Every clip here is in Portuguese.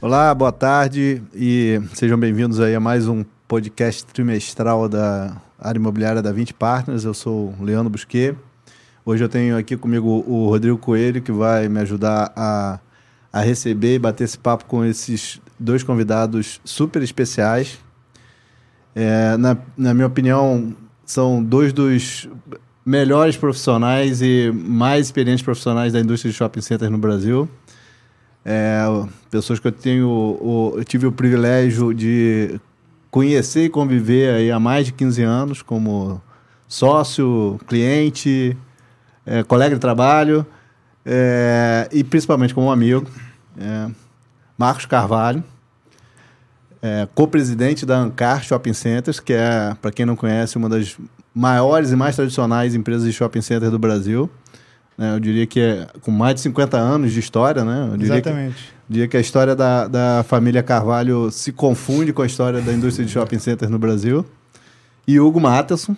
Olá, boa tarde e sejam bem-vindos aí a mais um podcast trimestral da área imobiliária da 20 Partners. Eu sou o Leandro Busquet. Hoje eu tenho aqui comigo o Rodrigo Coelho, que vai me ajudar a, a receber e bater esse papo com esses dois convidados super especiais. É, na, na minha opinião, são dois dos melhores profissionais e mais experientes profissionais da indústria de shopping centers no Brasil. É, pessoas que eu tenho, o, eu tive o privilégio de conhecer e conviver aí há mais de 15 anos como sócio, cliente, é, colega de trabalho é, e principalmente como amigo. É, Marcos Carvalho, é, co-presidente da Ancar Shopping Centers, que é, para quem não conhece, uma das maiores e mais tradicionais empresas de shopping center do Brasil. Né? Eu diria que é com mais de 50 anos de história, né? Exatamente. Que, diria que a história da, da família Carvalho se confunde com a história da indústria de shopping centers no Brasil. E Hugo Matheson,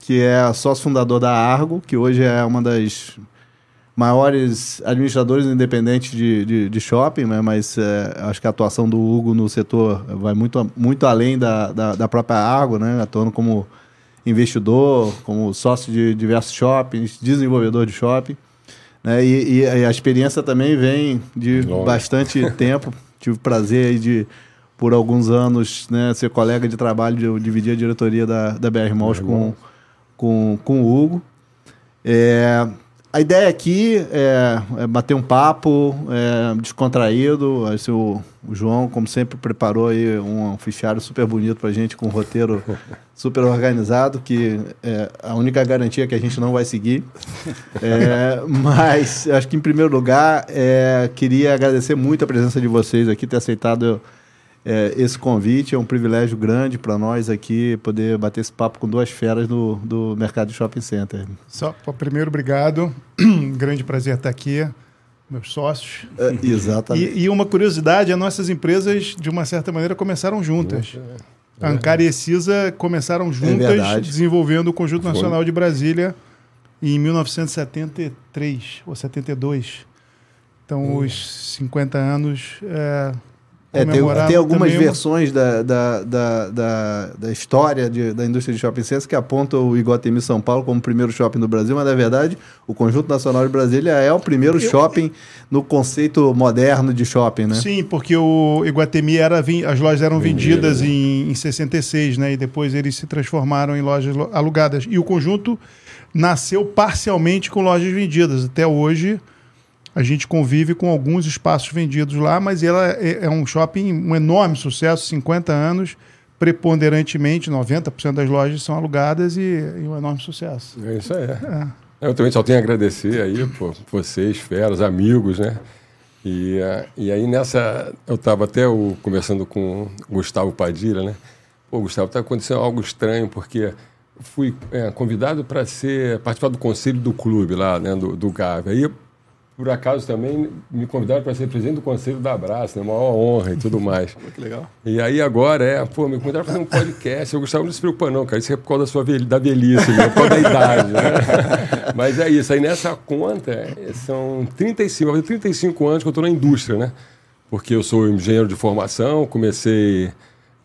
que é sócio fundador da Argo, que hoje é uma das maiores administradores independentes de, de, de shopping, né? mas é, acho que a atuação do Hugo no setor vai muito, muito além da, da, da própria Argo, né? atuando como investidor, como sócio de diversos shoppings, desenvolvedor de shopping. Né? E, e, a experiência também vem de bastante tempo. Tive o prazer de, por alguns anos, né, ser colega de trabalho, de, dividir a diretoria da, da BR Malls com, com, com o Hugo. É, a ideia aqui é, é, bater um papo é, descontraído. Assim, o, o, João, como sempre, preparou aí um fichário super bonito para a gente, com um roteiro super organizado, que é a única garantia que a gente não vai seguir. É, mas acho que, em primeiro lugar, é, queria agradecer muito a presença de vocês aqui, ter aceitado é, esse convite. É um privilégio grande para nós aqui poder bater esse papo com duas feras do, do mercado de shopping center. Só, primeiro, obrigado. grande prazer estar aqui. Meus sócios. É, exatamente. E, e, uma curiosidade: as nossas empresas, de uma certa maneira, começaram juntas. É. Ancar e CISA começaram juntas, é desenvolvendo o Conjunto Foi. Nacional de Brasília em 1973 ou 72. Então, hum. os 50 anos é, tem, tem, algumas versões da, da, da, da, da história de, da indústria de shopping centers que apontam o Iguatemi São Paulo como o primeiro shopping do Brasil, mas na verdade o Conjunto Nacional de Brasília é o primeiro Eu... shopping no conceito moderno de shopping, né? Sim, porque o Iguatemi era as lojas eram vendidas em, em 66, né? E depois eles se transformaram em lojas alugadas. E o conjunto nasceu parcialmente com lojas vendidas. Até hoje a gente convive com alguns espaços vendidos lá, mas ela é, é um shopping, um enorme sucesso, 50 anos, preponderantemente, 90% das lojas são alugadas e, e, um enorme sucesso. É isso aí. É. Eu também só tenho a agradecer aí por vocês, feras, amigos, né? E, e aí nessa, eu estava até conversando com o Gustavo Padilha, né? Pô, Gustavo, está acontecendo algo estranho, porque fui é, convidado para ser participar do conselho do clube lá, né, do, do Gávea. Aí por acaso também me convidaram para ser presidente do conselho da Abraço, né? Maior honra e tudo mais. que legal. E aí agora é, pô, me convidaram para fazer um podcast. Eu gostava, não se preocupa não, cara. Isso é por causa da sua velhice, da velhice, né? por causa da idade. Né? Mas é isso. Aí nessa conta, é, são 35, 35 anos que eu estou na indústria, né? Porque eu sou engenheiro de formação, comecei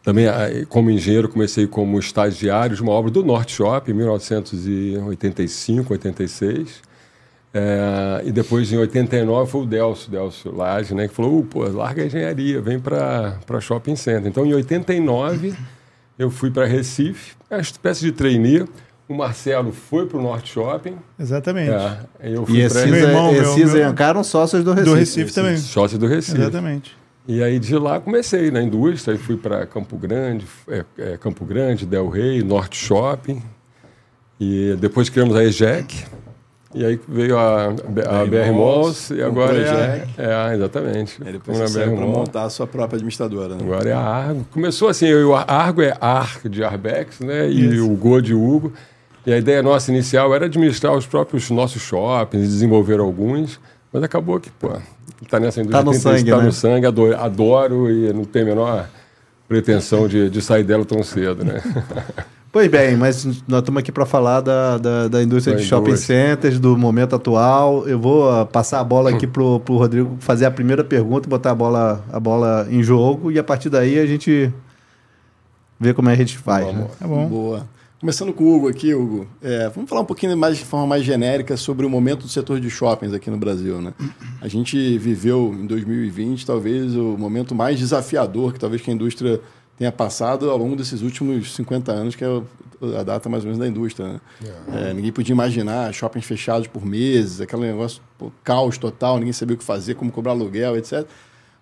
também como engenheiro, comecei como estagiário de uma obra do Norte Shop, em 1985, 86. É, e depois, em 89, foi o Delcio, Delcio Lage, né, que falou, pô, larga a engenharia, vem para shopping center. Então, em 89, eu fui para Recife, uma espécie de trainee. O Marcelo foi para o Norte Shopping. Exatamente. É, eu fui e pra... meu irmão, meu, Cisa meu... e Ancar sócios do Recife. Do Recife também. Sócios do Recife. Exatamente. E aí de lá comecei na indústria, aí fui para Campo Grande, é, é, Campo Grande, Del Rey, Norte Shopping. E depois criamos a EJEC, e aí veio a, a BR Malls e agora é, a, é exatamente. Aí depois você saiu para montar a sua própria administradora. Né? Agora é a Argo. Começou assim, o Argo é ARC de Arbex, né? E Isso. o Go de Hugo. E a ideia nossa inicial era administrar os próprios nossos shoppings, desenvolver alguns. Mas acabou que, pô, tá nessa indústria. Tá no sangue, tá né? no sangue, adoro, adoro, e não tem a menor pretensão de, de sair dela tão cedo, né? Pois bem, mas nós estamos aqui para falar da, da, da indústria Da de shopping centers, do momento atual. Eu vou ah, passar a bola aqui pro, pro Rodrigo fazer a primeira pergunta, botar a bola, a bola em jogo e a partir daí a gente vê como é que a gente faz. né? Tá bom. Boa. Começando com o Hugo aqui, Hugo. É, vamos falar um pouquinho mais de forma mais genérica sobre o momento do setor de shoppings aqui no Brasil, né? A gente viveu em 2020 talvez o momento mais desafiador que talvez que a indústria tenha passado ao longo desses últimos 50 anos, que é a data mais ou menos da indústria, né? É, ninguém podia imaginar shoppings fechados por meses, aquele negócio, pô, caos total, ninguém sabia o que fazer, como cobrar aluguel, etc.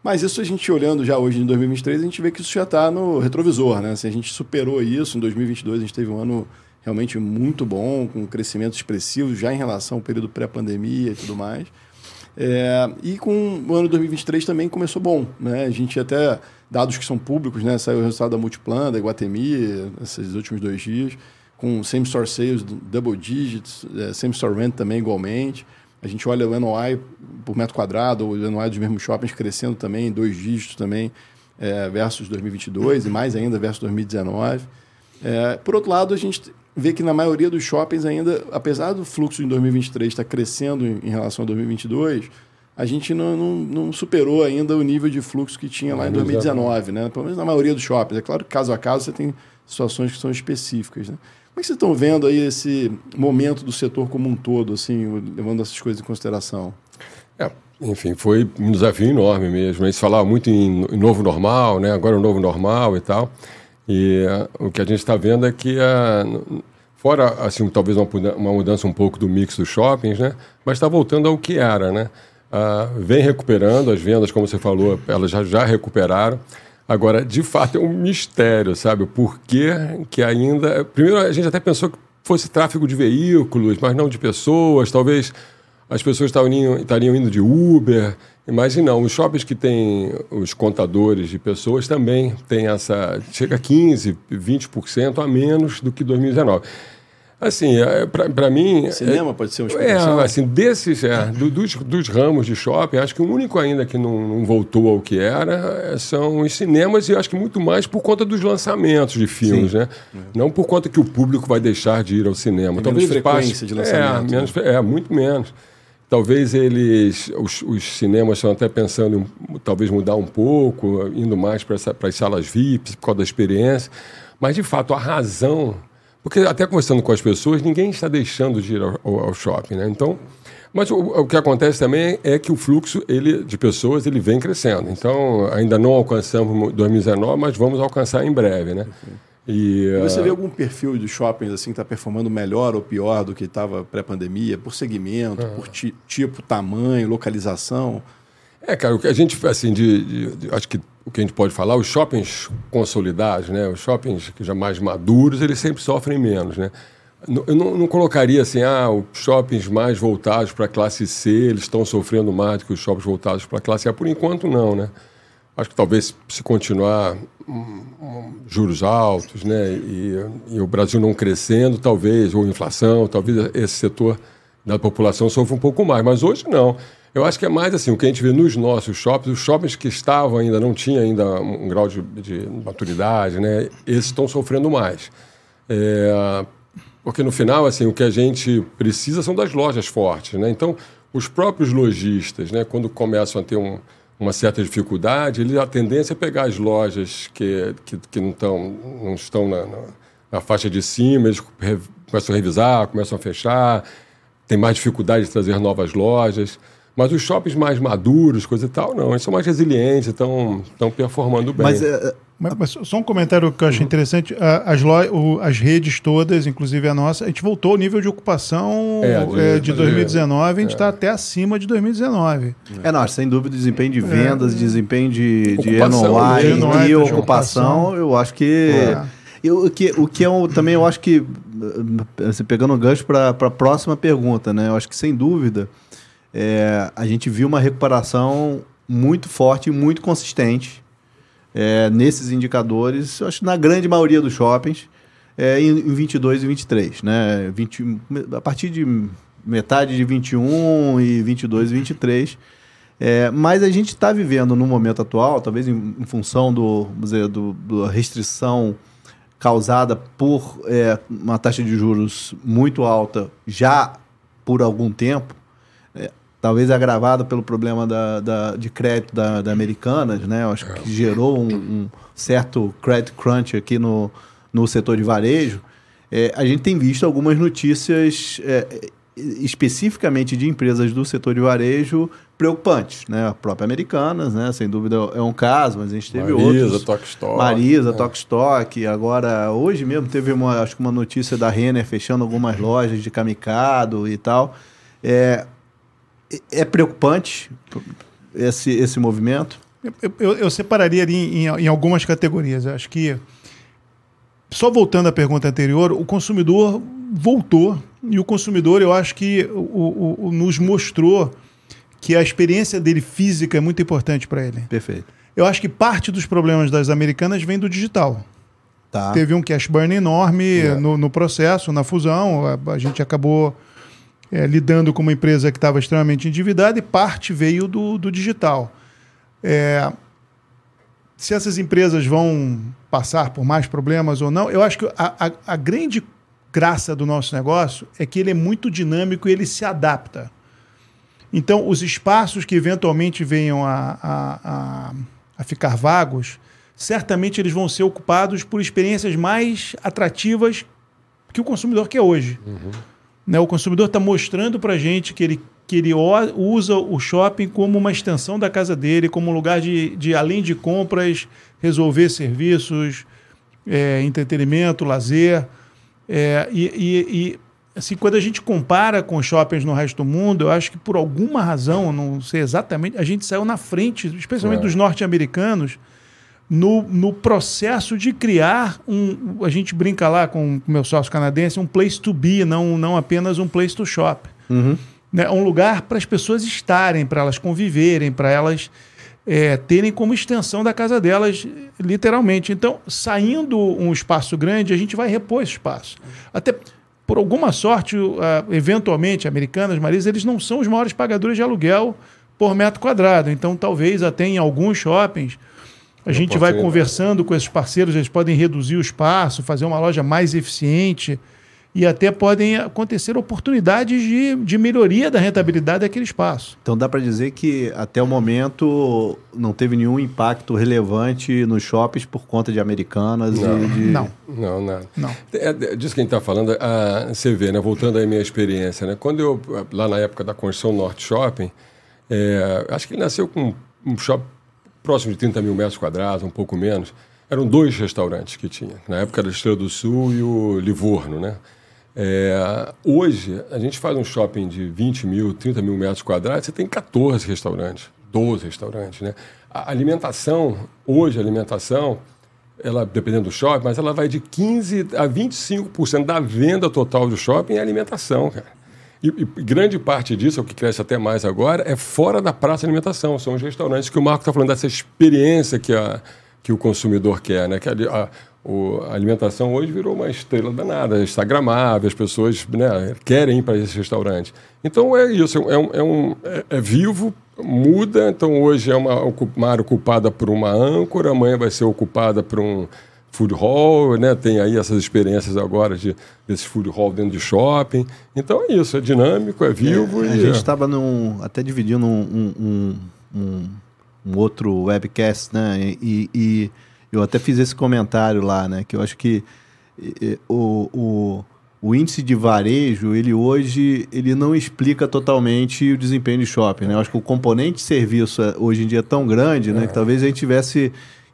Mas isso a gente olhando já hoje em 2023, a gente vê que isso já está no retrovisor, né? Assim, a gente superou isso, em 2022 a gente teve um ano realmente muito bom, com um crescimento expressivo já em relação ao período pré-pandemia e tudo mais. É, e com o ano 2023 também começou bom, né? A gente até, dados que são públicos, né? Saiu o resultado da Multiplan, da Iguatemi, esses últimos dois dias, com same-store sales double digits, é, same-store rent também igualmente. A gente olha o NOI por metro quadrado, ou o NOI dos mesmos shoppings crescendo também, dois dígitos também, é, versus 2022 e mais ainda versus 2019. É, por outro lado, a gente vê que na maioria dos shoppings ainda, apesar do fluxo em 2023 estar crescendo em, em relação a 2022, a gente não, não, não superou ainda o nível de fluxo que tinha lá em 2019, né? Pelo menos na maioria dos shoppings. É claro que caso a caso você tem situações que são específicas, né? Como é que vocês estão vendo aí esse momento do setor como um todo, assim, levando essas coisas em consideração? É, enfim, foi um desafio enorme mesmo. Eles falavam muito em, novo normal, né? agora o novo normal e tal. E ah, o que a gente está vendo é que, n- fora assim, talvez uma, uma mudança um pouco do mix dos shoppings, né? mas está voltando ao que era. Né? Ah, vem recuperando, as vendas, como você falou, elas já, já recuperaram. Agora, de fato, é um mistério, sabe? O porquê que ainda. Primeiro, a gente até pensou que fosse tráfego de veículos, mas não de pessoas, talvez as pessoas estariam, indo- estariam indo de Uber, mas não, os shoppings que têm os contadores de pessoas também têm essa. chega a 15%, 20% a menos do que 2019. Assim, para mim. é- Cinema pode ser uma é, explicação? assim, desses, é, do- dos, dos ramos de shopping, acho que o único ainda que não, não voltou ao que era é, são os cinemas e acho que muito mais por conta dos lançamentos de filmes, né? Não por conta que o público vai deixar de ir ao cinema. Tem Talvez menos frequência de lançamento, É, menos, é, muito menos. Talvez eles, os, os cinemas estão até pensando em talvez mudar um pouco, indo mais para as salas VIPs por causa da experiência. Mas, de fato, a razão porque até conversando com as pessoas, ninguém está deixando de ir ao, ao- shopping, né? Então, mas o, o que acontece também é que o fluxo ele, de pessoas ele vem crescendo. Então, ainda não alcançamos 2019, mas vamos alcançar em breve, né? E, E Você ah, vê algum perfil de shoppings assim que está performando melhor ou pior do que estava pré-pandemia, por segmento, por ti- tipo, tamanho, localização? É, cara, o que a gente, assim, de, de- de- acho que o que a gente pode falar, os shoppings consolidados, né, os shoppings já mais maduros, eles sempre sofrem menos, né. Eu não, não colocaria assim, ah, os shoppings mais voltados para a classe C, eles estão sofrendo mais do que os shoppings voltados para a classe A. Por enquanto, não, né. Acho que talvez se continuar hum, hum, juros altos, né, e, e o Brasil não crescendo, talvez, ou inflação, talvez esse setor da população sofra um pouco mais. Mas hoje não. Eu acho que é mais assim, o que a gente vê nos nossos shoppings, os shoppings que estavam ainda, não tinham ainda um grau de, de maturidade, né, esses estão sofrendo mais. É, porque no final, assim, o que a gente precisa são das lojas fortes, né? Então, os próprios lojistas, né, quando começam a ter um, uma certa dificuldade, eles, a tendência é pegar as lojas que, que, que não, estão, não estão na, na, na faixa de cima, eles começam a revisar, começam a fechar, tem mais dificuldade de trazer novas lojas. Mas os shoppings mais maduros, coisa e tal, não. Eles são mais resilientes, estão estão performando bem. Mas é, Mas, mas só um comentário que eu achei interessante. As, lo- o- as redes todas, inclusive a nossa, a gente voltou ao nível de ocupação É, de- é, de de- 2019, a gente está até acima de 2019. É, não, sem dúvida, desensempenho de vendas, desensempenho de, de Ocupação, NOI né? NOI, e de ocupação, eu acho que. É. Eu, o que, o que é um, também eu acho que, eh, assim, pegando um gancho para a próxima pergunta, né? Eu acho que sem dúvida é, a gente viu uma recuperação muito forte e muito consistente é, nesses indicadores, eu acho que na grande maioria dos shoppings, é, em, em 22 e 23, né? 20, a partir de metade de 21 e 22 e 23. É, mas a gente está vivendo no momento atual, talvez em, em função do, dizer, do, da restrição causada por é, uma taxa de juros muito alta já por algum tempo, talvez agravada pelo problema da, da- de crédito da, da Americanas, né? Eu acho que gerou um, um certo credit crunch aqui no, no setor de varejo. É, a gente tem visto algumas notícias é, especificamente de empresas do setor de varejo preocupantes, né? A própria Americanas, né? Sem dúvida é um caso, mas a gente teve Marisa, outros. Tokstok, Marisa, é. Tokstok. Agora, hoje mesmo teve uma, acho que uma notícia da Renner fechando algumas lojas de kamikado e tal. É, é preocupante esse, esse movimento? Eu, eu- eu separaria em- em algumas categorias. Eu acho que, só voltando à pergunta anterior, o consumidor voltou e o consumidor, eu acho que o, o- o- nos mostrou que a experiência dele física é muito importante para ele. Perfeito. Eu acho que parte dos problemas das americanas vem do digital. Tá. Teve um cash burn enorme É. no, no processo, na fusão. A, a gente acabou é, lidando com uma empresa que estava extremamente endividada e parte veio do, do digital. É, se essas empresas vão passar por mais problemas ou não, eu acho que a, a- a grande graça do nosso negócio é que ele é muito dinâmico e ele se adapta. Então, os espaços que eventualmente venham a, a, a, ficar vagos, certamente eles vão ser ocupados por experiências mais atrativas que o consumidor quer hoje. Né, o consumidor está mostrando para a gente que ele, que ele usa o shopping como uma extensão da casa dele, como um lugar de, de além de compras, resolver serviços, é, entretenimento, lazer. É, e, e- e, assim, quando a gente compara com shoppings no resto do mundo, eu acho que por alguma razão, não sei exatamente, a gente saiu na frente, especialmente É. dos norte-americanos, no, no processo de criar um. A gente brinca lá com o meu sócio canadense, um place to be, não, não apenas um place to shop. Uhum. Né? Um lugar para as pessoas estarem, para elas conviverem, para elas é, terem como extensão da casa delas, literalmente. Então, saindo um espaço grande, a gente vai repor esse espaço. Até por alguma sorte, a- eventualmente, americanas, Marisa, eles não são os maiores pagadores de aluguel por metro quadrado. Então, talvez até em alguns shoppings. A gente vai conversando com esses parceiros, eles podem reduzir o espaço, fazer uma loja mais eficiente e até podem acontecer oportunidades de, de melhoria da rentabilidade daquele espaço. Então dá para dizer que até o momento não teve nenhum impacto relevante nos shoppings por conta de americanas Não. e de... Não, Não, nada. não. É, é, disso que a gente está falando, a, você vê, né, voltando à minha experiência, né, quando eu, lá na época da construção Norte Shopping, é, acho que ele nasceu com um shopping próximo de 30 mil metros quadrados, um pouco menos. Eram dois restaurantes que tinha. Na época era a Estrela do Sul e o Livorno, né? É, hoje, a gente faz um shopping de 20 mil, 30 mil metros quadrados, você tem 14 restaurantes, 12 restaurantes, né? A alimentação, hoje a alimentação, ela, dependendo do shopping, mas ela vai de 15% a 25% da venda total do shopping é alimentação, cara. E, e grande parte disso, é o que cresce até mais agora, é fora da praça de alimentação. São os restaurantes que o Marco está falando dessa experiência que, a, que o consumidor quer, né? Que a, a- o- a alimentação hoje virou uma estrela danada, instagramável, as pessoas né, querem ir para esses restaurantes. Então é isso, é, um, é, um- é- é vivo, muda. Então hoje é uma, uma área ocupada por uma âncora, amanhã vai ser ocupada por um food hall, né? Tem aí essas experiências agora de desses food hall dentro de shopping. Então é isso, é dinâmico, é vivo A e gente é- estava até dividindo um, um, um, um- outro webcast, né? E, e eu até fiz esse comentário lá, né? Que eu acho que o, o, o índice de varejo, ele hoje ele não explica totalmente o desempenho de shopping, né? Eu acho que o componente de serviço é- hoje em dia é tão grande, né? Que talvez a gente tivesse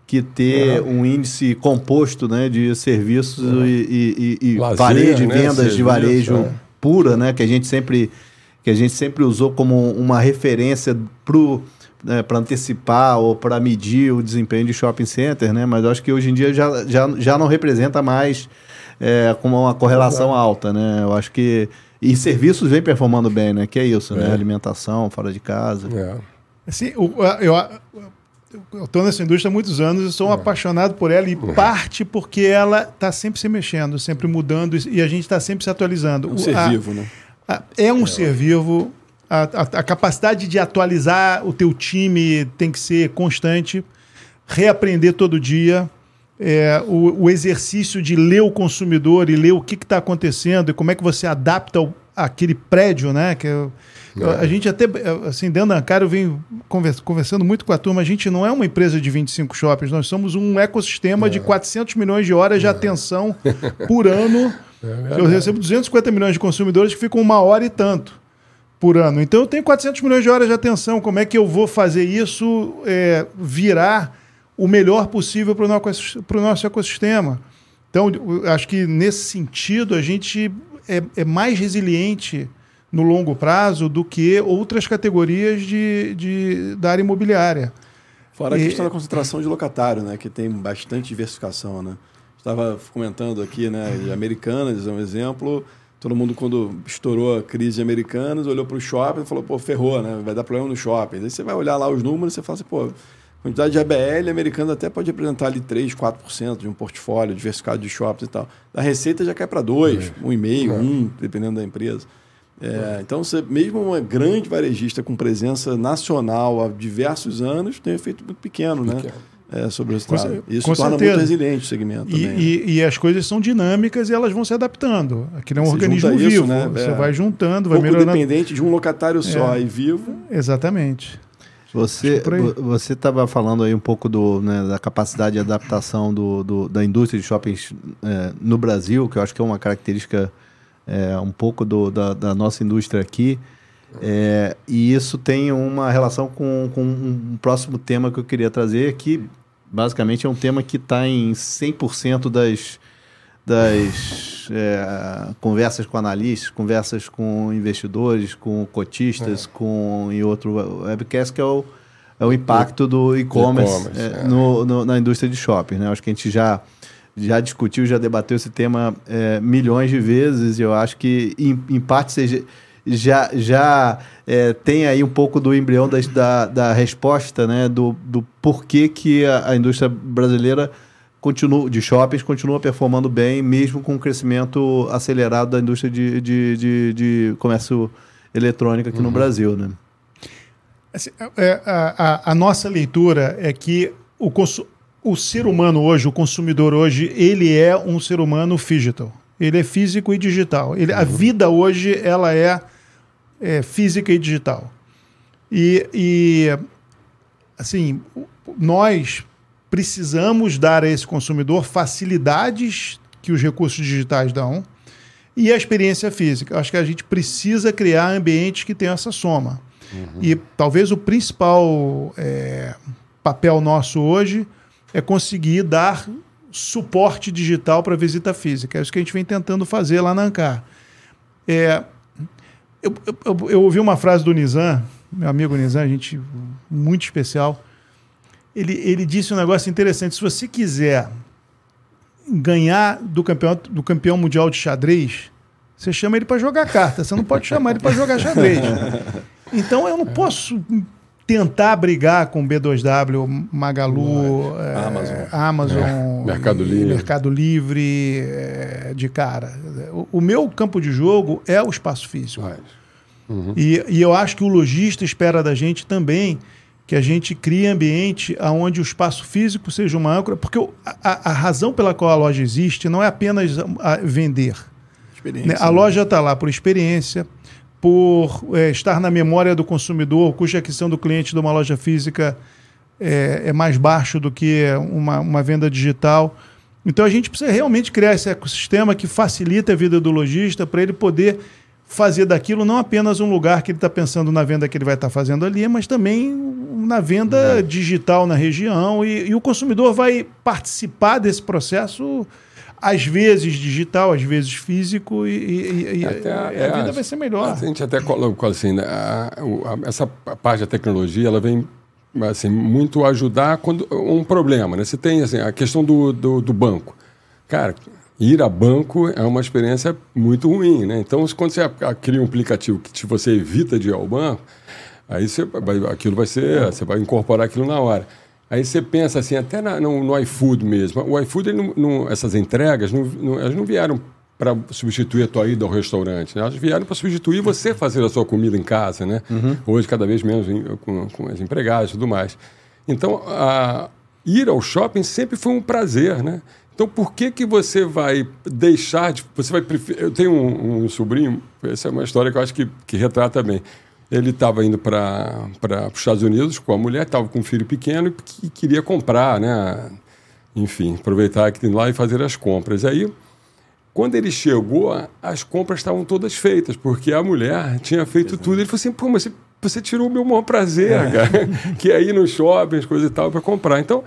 que ter um índice composto, né? De serviços e, e, e- e Lazer, varejo, né? vendas de varejo é. pura, né? Que a gente sempre que a gente sempre usou como uma referência para antecipar ou para medir o desempenho de shopping center, né? Mas eu acho que hoje em dia já, já, já não representa mais é, com uma correlação alta, né? Eu acho que e serviços vem performando bem, né? Que é isso, né? É. Alimentação, fora de casa. é. Assim, eu, eu estou nessa indústria há muitos anos e sou um apaixonado por ela, e parte porque ela está sempre se mexendo, sempre mudando, e a gente está sempre se atualizando. Um O- ser a- vivo, né? a- é um ser vivo. A, a- a capacidade de atualizar o teu time tem que ser constante, reaprender todo dia. é, o, o, exercício de ler o consumidor e ler o que está acontecendo e como é que você adapta o, aquele prédio, né? Que é, é. A gente até, assim, dentro da cara, eu venho conversando muito com a turma, a gente não é uma empresa de 25 shoppings, nós somos um ecossistema é. de 400 milhões de horas de é. atenção por ano. É eu recebo 250 milhões de consumidores que ficam uma hora e tanto por ano. Então eu tenho 400 milhões de horas de atenção. Como é que eu vou fazer isso é, virar o melhor possível para o nosso, nosso ecossistema? Então, acho que nesse sentido a gente é, é mais resiliente no longo prazo do que outras categorias de, de, da área imobiliária. Fora a questão da concentração de locatário, né, que tem bastante diversificação. Né? Estava comentando aqui, né, de Americanas é um exemplo. Todo mundo, quando estourou a crise de Americanas, olhou para o shopping e falou, pô, ferrou, né? vai dar problema no shopping. Aí você vai olhar lá os números e você fala assim, pô, quantidade de ABL americana até pode representar ali 3, 4% de um portfólio diversificado de shoppings e tal. A receita já cai para 2, é. 1,5, é. 1, dependendo da empresa. É, então, você, mesmo uma grande varejista com presença nacional há diversos anos, tem um efeito muito pequeno, né? pequeno. né? É, sobre o resultado. Com, Isso com torna certeza. muito resiliente o segmento. E, e, e, as coisas são dinâmicas e elas vão se adaptando. Aquilo é um você organismo vivo. Isso, né? Você é. vai juntando, vai Pouco melhorando. dependente de um locatário só é. e vivo. Exatamente. Você você estava falando aí um pouco do, né, da capacidade de adaptação do, do, da indústria de shoppings é, no Brasil, que eu acho que é uma característica é, um pouco do, da, da, nossa indústria aqui. É, e isso tem uma relação com, com, um próximo tema que eu queria trazer, que basicamente é um tema que está em 100% das, das é, conversas com analistas, conversas com investidores, com cotistas, é. com em outro webcast, que é o, é o impacto do e-commerce e é, é. na indústria de shopping. Né? Acho que a gente já já discutiu, já debateu esse tema é, milhões de vezes. E eu acho que, em, em parte, seja, já, já é, tem aí um pouco do embrião da, da, da resposta, né? Do, do porquê que a, a, indústria brasileira continua, de shoppings continua performando bem, mesmo com o crescimento acelerado da indústria de, de, de, de comércio eletrônico aqui uhum. no Brasil, né? Assim, é, a, a, a nossa leitura é que o consumo o ser humano hoje, o consumidor hoje, ele é um ser humano digital. Ele é físico e digital. Ele, a vida hoje ela é, é física e digital. E, e assim, nós precisamos dar a esse consumidor facilidades que os recursos digitais dão e a experiência física. Acho que a gente precisa criar ambientes que tenham essa soma. Uhum. E talvez o principal é, papel nosso hoje é conseguir dar suporte digital para visita física. É isso que a gente vem tentando fazer lá na Ancar. É, eu, eu, eu, ouvi uma frase do Nizam, meu amigo Nizam, gente muito especial. Ele, ele disse um negócio interessante. Se você quiser ganhar do campeão, do campeão mundial de xadrez, você chama ele para jogar carta. Você não pode chamar ele para jogar xadrez. Então eu não posso tentar brigar com B2W, Magalu, é, Amazon, Amazon é, Mercado Livre, Mercado Livre é, de cara. O, o, meu campo de jogo é o espaço físico. Uhum. E, e, eu acho que o lojista espera da gente também que a gente crie ambiente onde o espaço físico seja uma âncora, porque a, a razão pela qual a loja existe não é apenas vender. Né? A loja está lá por experiência, por é, estar na memória do consumidor, o custo de aquisição do cliente de uma loja física é, é mais baixo do que uma, uma venda digital. Então a gente precisa realmente criar esse ecossistema que facilita a vida do lojista para ele poder fazer daquilo não apenas um lugar que ele está pensando na venda que ele vai estar tá fazendo ali, mas também na venda é. digital na região e, e, o consumidor vai participar desse processo às vezes digital, às vezes físico, e, e, e até, a, é, a vida vai ser melhor. A gente até colocou assim, né, a, a, essa parte da tecnologia, ela vem assim, muito ajudar quando um problema. Né? Você tem assim, a questão do, do, do banco. Cara, ir a banco é uma experiência muito ruim, né? Então, quando você cria um aplicativo que você evita de ir ao banco, aí você, aquilo vai ser, você vai incorporar aquilo na hora. Aí você pensa assim, até na, no, no, iFood mesmo. O iFood, não, não, essas entregas, não, elas não vieram para substituir a tua ida ao restaurante. Né? Elas vieram para substituir você fazer a sua comida em casa, né? Uhum. Hoje, cada vez menos com, com as empregadas e tudo mais. Então, a, ir ao shopping sempre foi um prazer, né? Então, por que que você vai deixar de... Você vai preferir... Eu tenho um, um sobrinho, essa é uma história que eu acho que, que retrata bem. Ele estava indo para os Estados Unidos com a mulher, estava com um filho pequeno e queria comprar, né? Enfim, aproveitar que tem lá e fazer as compras. Aí, quando ele chegou, as compras estavam todas feitas, porque a mulher tinha feito tudo. Ele falou assim, pô, mas você, você tirou o meu maior prazer, é. cara, que é ir no shopping, as coisas e tal, para comprar. Então,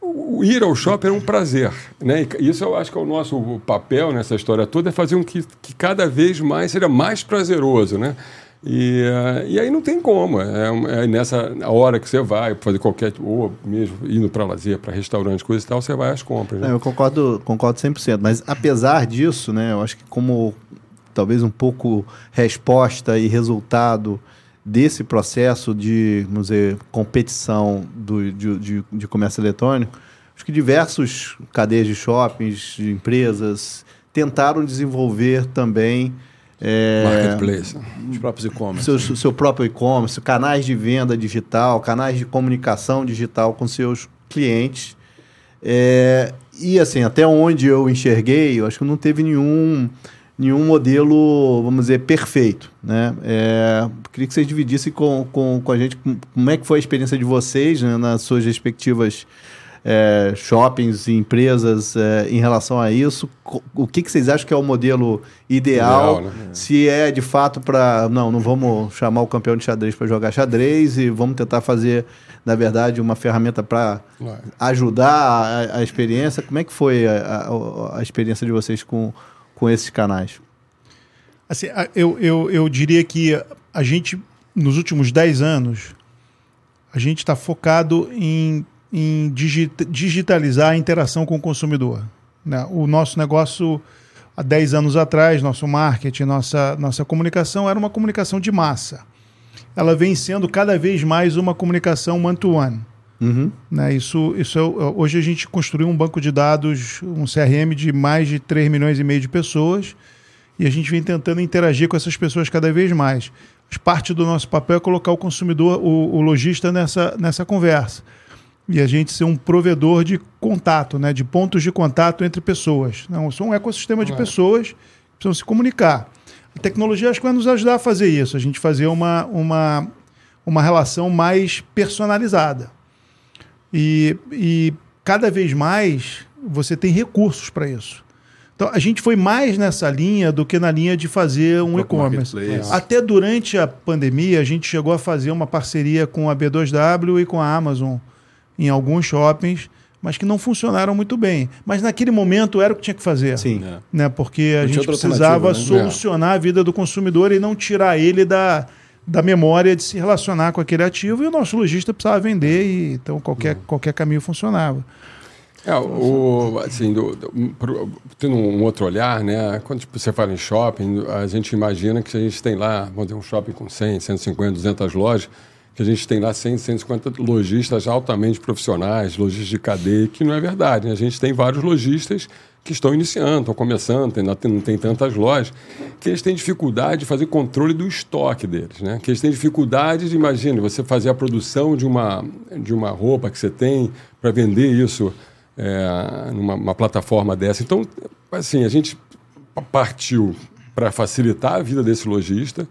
o ir ao shopping era um prazer. Né? E isso eu acho que é o nosso papel nessa história toda, é fazer um que, que cada vez mais seja mais prazeroso. Né? E, uh, e aí não tem como. É, é, nessa hora que você vai fazer qualquer. ou mesmo indo para lazer, para restaurante, coisa e tal, você vai às compras. Né? eu concordo, concordo 100%. Mas apesar disso, né, eu acho que como talvez um pouco resposta e resultado desse processo de, vamos dizer, competição do, de, de, de comércio eletrônico, acho que diversos cadeias de shoppings, de empresas, tentaram desenvolver também é, Marketplace. Os próprios e-commerce. Seu, seu próprio e-commerce, canais de venda digital, canais de comunicação digital com seus clientes. É, e assim, até onde eu enxerguei, eu acho que não teve nenhum nenhum modelo, vamos dizer, perfeito. Né? É, queria que vocês dividissem com, com, com a gente como é que foi a experiência de vocês né, nas suas respectivas é, shoppings e empresas é, em relação a isso. O que, que vocês acham que é o modelo ideal? ideal né? Se é de fato para. Não, não vamos chamar o campeão de xadrez para jogar xadrez e vamos tentar fazer, na verdade, uma ferramenta para ajudar a, a, experiência. Como é que foi a, a, a experiência de vocês com com esses canais? Assim, eu, eu, eu diria que a gente, nos últimos 10 anos, a gente está focado em, em digitalizar a interação com o consumidor. Né? O nosso negócio, há 10 anos atrás, nosso marketing, nossa, nossa comunicação era uma comunicação de massa. Ela vem sendo cada vez mais uma comunicação one-to-one. -one. Uhum. Né, isso, isso é, hoje a gente construiu um banco de dados, um CRM de mais de 3 milhões e meio de pessoas e a gente vem tentando interagir com essas pessoas cada vez mais. Parte do nosso papel é colocar o consumidor, o, o lojista nessa, nessa conversa. E a gente ser um provedor de contato, né, de pontos de contato entre pessoas. Não, eu sou um ecossistema de é. pessoas que precisam se comunicar. A tecnologia acho que vai nos ajudar a fazer isso, a gente fazer uma, uma, uma relação mais personalizada. E, e cada vez mais você tem recursos para isso. Então, a gente foi mais nessa linha do que na linha de fazer um e-commerce. Até durante a pandemia, a gente chegou a fazer uma parceria com a B2W e com a Amazon em alguns shoppings, mas que não funcionaram muito bem. Mas naquele momento era o que tinha que fazer. Sim. Né? Porque a gente precisava né? solucionar a vida do consumidor e não tirar ele da, da memória de se relacionar com aquele ativo e o nosso lojista precisava vender e então qualquer, uhum. qualquer caminho funcionava. É, o, assim, do, do, tendo um outro olhar, né? Quando tipo, você fala em shopping, a gente imagina que a gente tem lá, vamos ter um shopping com 100, 150, 200 lojas, que a gente tem lá 100, 150 lojistas altamente profissionais, lojistas de cadeia, que não é verdade. Né? A gente tem vários lojistas que estão iniciando, estão começando, ainda não tem tantas lojas, que eles têm dificuldade de fazer controle do estoque deles, né? Que eles têm dificuldade de, imagine, você fazer a produção de uma, de uma roupa que você tem para vender isso é, numa plataforma dessa. Então, assim, a gente partiu para facilitar a vida desse lojista,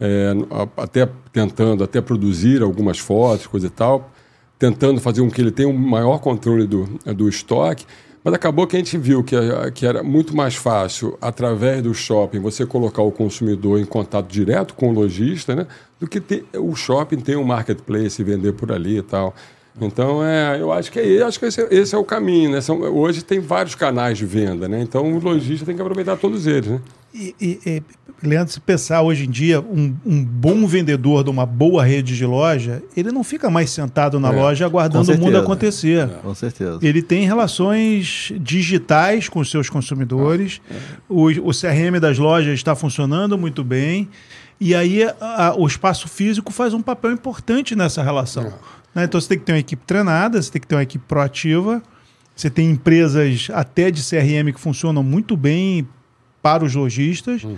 é, até tentando até produzir algumas fotos, coisa e tal, tentando fazer com que ele tenha um maior controle do, do estoque, mas acabou que a gente viu que, que era muito mais fácil, através do shopping, você colocar o consumidor em contato direto com o lojista, né? Do que ter, o shopping ter um marketplace e vender por ali e tal. Então, é, eu acho que, é, acho que esse, esse é o caminho. Né? São, hoje tem vários canais de venda, né? então o lojista tem que aproveitar todos eles. Né? E, e, e, Leandro, se pensar hoje em dia, um, um, bom vendedor de uma boa rede de loja, ele não fica mais sentado na é, loja aguardando o mundo acontecer. É, com certeza. Ele tem relações digitais com os seus consumidores, é. o, o CRM das lojas está funcionando muito bem, e aí a, a, o espaço físico faz um papel importante nessa relação. É. Né? Então você tem que ter uma equipe treinada, você tem que ter uma equipe proativa, você tem empresas até de CRM que funcionam muito bem para os lojistas. Uhum.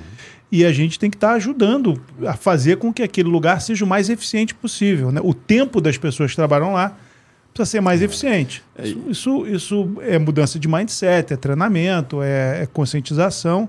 E a gente tem que estar tá ajudando a fazer com que aquele lugar seja o mais eficiente possível. Né? O tempo das pessoas que trabalham lá precisa ser mais eficiente. É, Isso, isso, isso é mudança de mindset, é treinamento, é, é conscientização.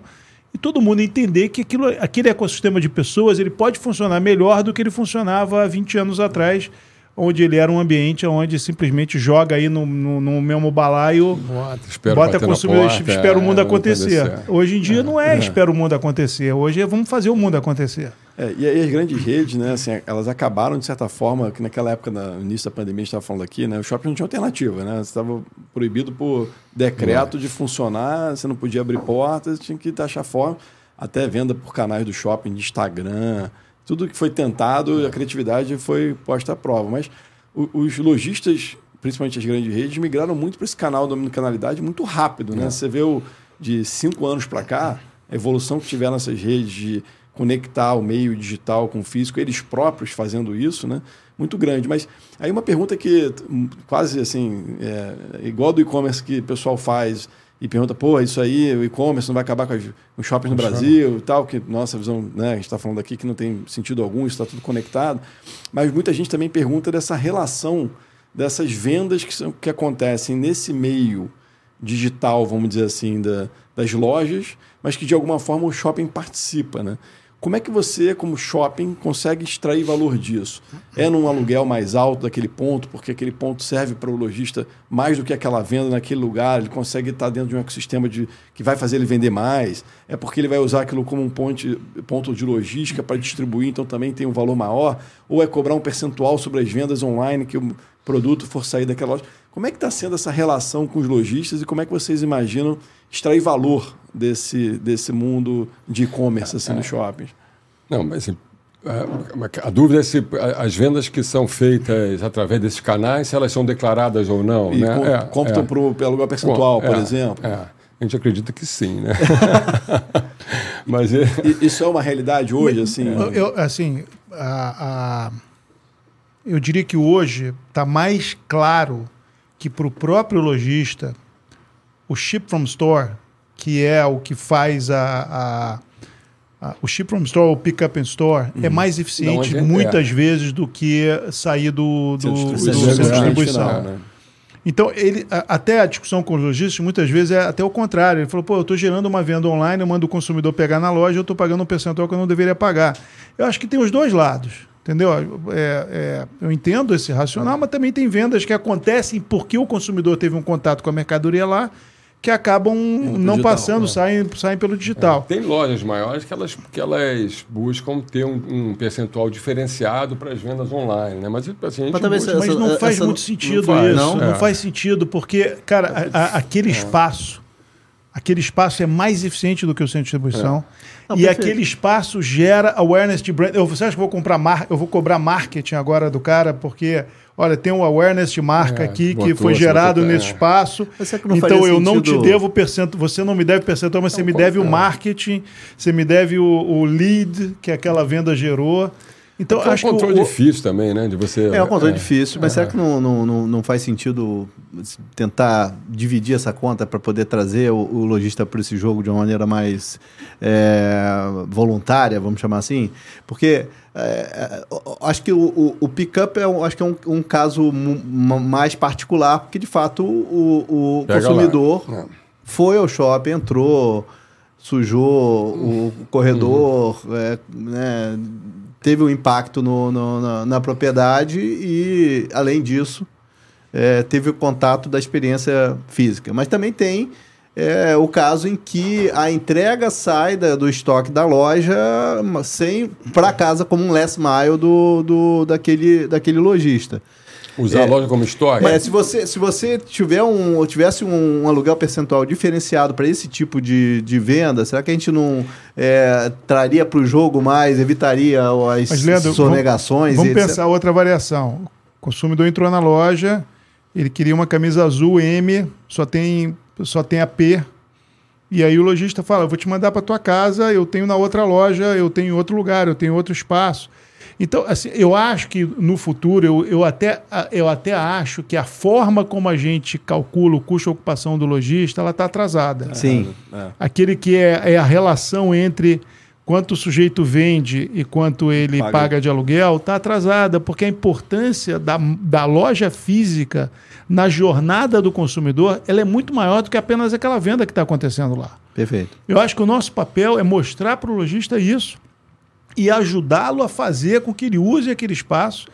E todo mundo entender que aquilo, aquele ecossistema de pessoas ele pode funcionar melhor do que ele funcionava há 20 anos atrás, onde ele era um ambiente onde simplesmente joga aí no, no, no mesmo balaio, Bota, bota consumidor, porta, espera o mundo é, acontecer. Hoje em dia não é, É. espera o mundo acontecer, hoje é vamos fazer o mundo acontecer. É, e aí as grandes redes, né, assim, elas acabaram, de certa forma, que naquela época, na- no início da pandemia, a gente estava falando aqui, né, o shopping não tinha alternativa, né? Você estava proibido por decreto de funcionar, você não podia abrir portas, tinha que taxar fora, até venda por canais do shopping, de Instagram, tudo que foi tentado, a criatividade foi posta à prova. Mas os lojistas, principalmente as grandes redes, migraram muito para esse canal da omnicanalidade muito rápido, né? Você vê o, de cinco anos para cá, a evolução que tiveram essas redes de conectar o meio digital com o físico, eles próprios fazendo isso, né? Muito grande. Mas aí uma pergunta que hum, quase assim, é, igual do e-commerce que o pessoal faz e pergunta, pô, isso aí, o e-commerce não vai acabar com os shoppings no Brasil e tal, que nossa visão, né, a gente está falando aqui que não tem sentido algum, isso está tudo conectado. Mas muita gente também pergunta dessa relação dessas vendas que, são, que acontecem nesse meio digital, vamos dizer assim, da, das lojas, mas que de alguma forma o shopping participa, né? Como é que você, como shopping, consegue extrair valor disso? É num aluguel mais alto daquele ponto, porque aquele ponto serve para o lojista mais do que aquela venda naquele lugar, ele consegue estar dentro de um ecossistema de, que vai fazer ele vender mais? É porque ele vai usar aquilo como um ponte, ponto de logística para distribuir, então também tem um valor maior? Ou é cobrar um percentual sobre as vendas online que o produto for sair daquela loja? Como é que está sendo essa relação com os lojistas e como é que vocês imaginam extrair valor desse, desse mundo de e-commerce assim, nos shoppings? Não, mas assim, a, a dúvida é se a- as vendas que são feitas através desses canais, se elas são declaradas ou não. E né? com, É, computam é. pro- pelo percentual, É, por exemplo? é. A gente acredita que sim, né? mas é, Isso é uma realidade hoje, assim? Eu, eu, assim, a- a- eu diria que hoje está mais claro que para o próprio lojista, o ship from store, que é o que faz a, a- a- o ship from store, o pick up in store, é mais eficiente Não, é- muitas vezes do que sair do, do, Centro do de centro de distribuição. né? Então, ele, a- até a discussão com os lojistas, muitas vezes é até o contrário. Ele falou, pô, eu estou gerando uma venda online, eu mando o consumidor pegar na loja, eu estou pagando um percentual que eu não deveria pagar. Eu acho que tem os dois lados, entendeu? É, é, eu entendo esse racional, mas também tem vendas que acontecem porque o consumidor teve um contato com a mercadoria lá, que acabam não digital, passando, é. saem, saem pelo digital. tem lojas maiores que elas, que elas buscam ter um, um percentual diferenciado para as vendas online, né? Mas assim, a gente Mas Essa- não faz essa muito não- sentido não faz, isso. não? Não, É. faz sentido, porque, cara, a- a- aquele espaço, aquele espaço é mais eficiente do que o centro de distribuição. Não, e perfeito. aquele espaço gera awareness de brand. Eu, você acha que eu vou comprar mar... eu vou cobrar marketing agora do cara, porque, olha, tem um awareness de marca É, aqui que foi gerado nesse é. espaço. Mas será que não Então eu não te devo percentual, você não me deve percentual, mas você me deve o marketing, você me deve o, o lead que aquela venda gerou. Então é um acho que controle o, o- difícil também, né? De você. É um controle difícil, mas será que não, não, não, não faz sentido tentar dividir essa conta para poder trazer o, o lojista para esse jogo de uma maneira mais é, voluntária, vamos chamar assim? Porque é, é, acho que o, o, o pick-up é, um, acho que é um, um caso mais particular, porque de fato o, o consumidor lá. É. foi ao shopping, entrou, sujou o corredor, é, né, teve um impacto no, no- na, na propriedade e, além disso, é, teve o contato da experiência física. Mas também tem é, o caso em que a entrega sai da- do estoque da loja sem para casa como um last mile do, do, daquele, daquele lojista. Usar É. a loja como estoque. Mas se você, se você tiver um, tivesse um, aluguel percentual diferenciado para esse tipo de, de venda, será que a gente não é, traria para o jogo mais, evitaria as Mas, Leandro, sonegações? Vamos etc? pensar outra variação. O consumidor entrou na loja, ele queria uma camisa azul M, só tem, só tem a P. E aí o lojista fala: eu vou te mandar para tua casa, eu tenho na outra loja, eu tenho em outro lugar, eu tenho outro espaço. Então, assim, eu acho que no futuro, eu, eu, até, eu até acho que a forma como a gente calcula o custo de ocupação do lojista, ela está atrasada. Sim. É. Aquele que é, é a relação entre quanto o sujeito vende e quanto ele paga, Paga. de aluguel está atrasada, porque a importância da, da loja física na jornada do consumidor ela é muito maior do que apenas aquela venda que está acontecendo lá. Perfeito. Eu acho que o nosso papel é mostrar para o lojista isso e ajudá-lo a fazer com que ele use aquele espaço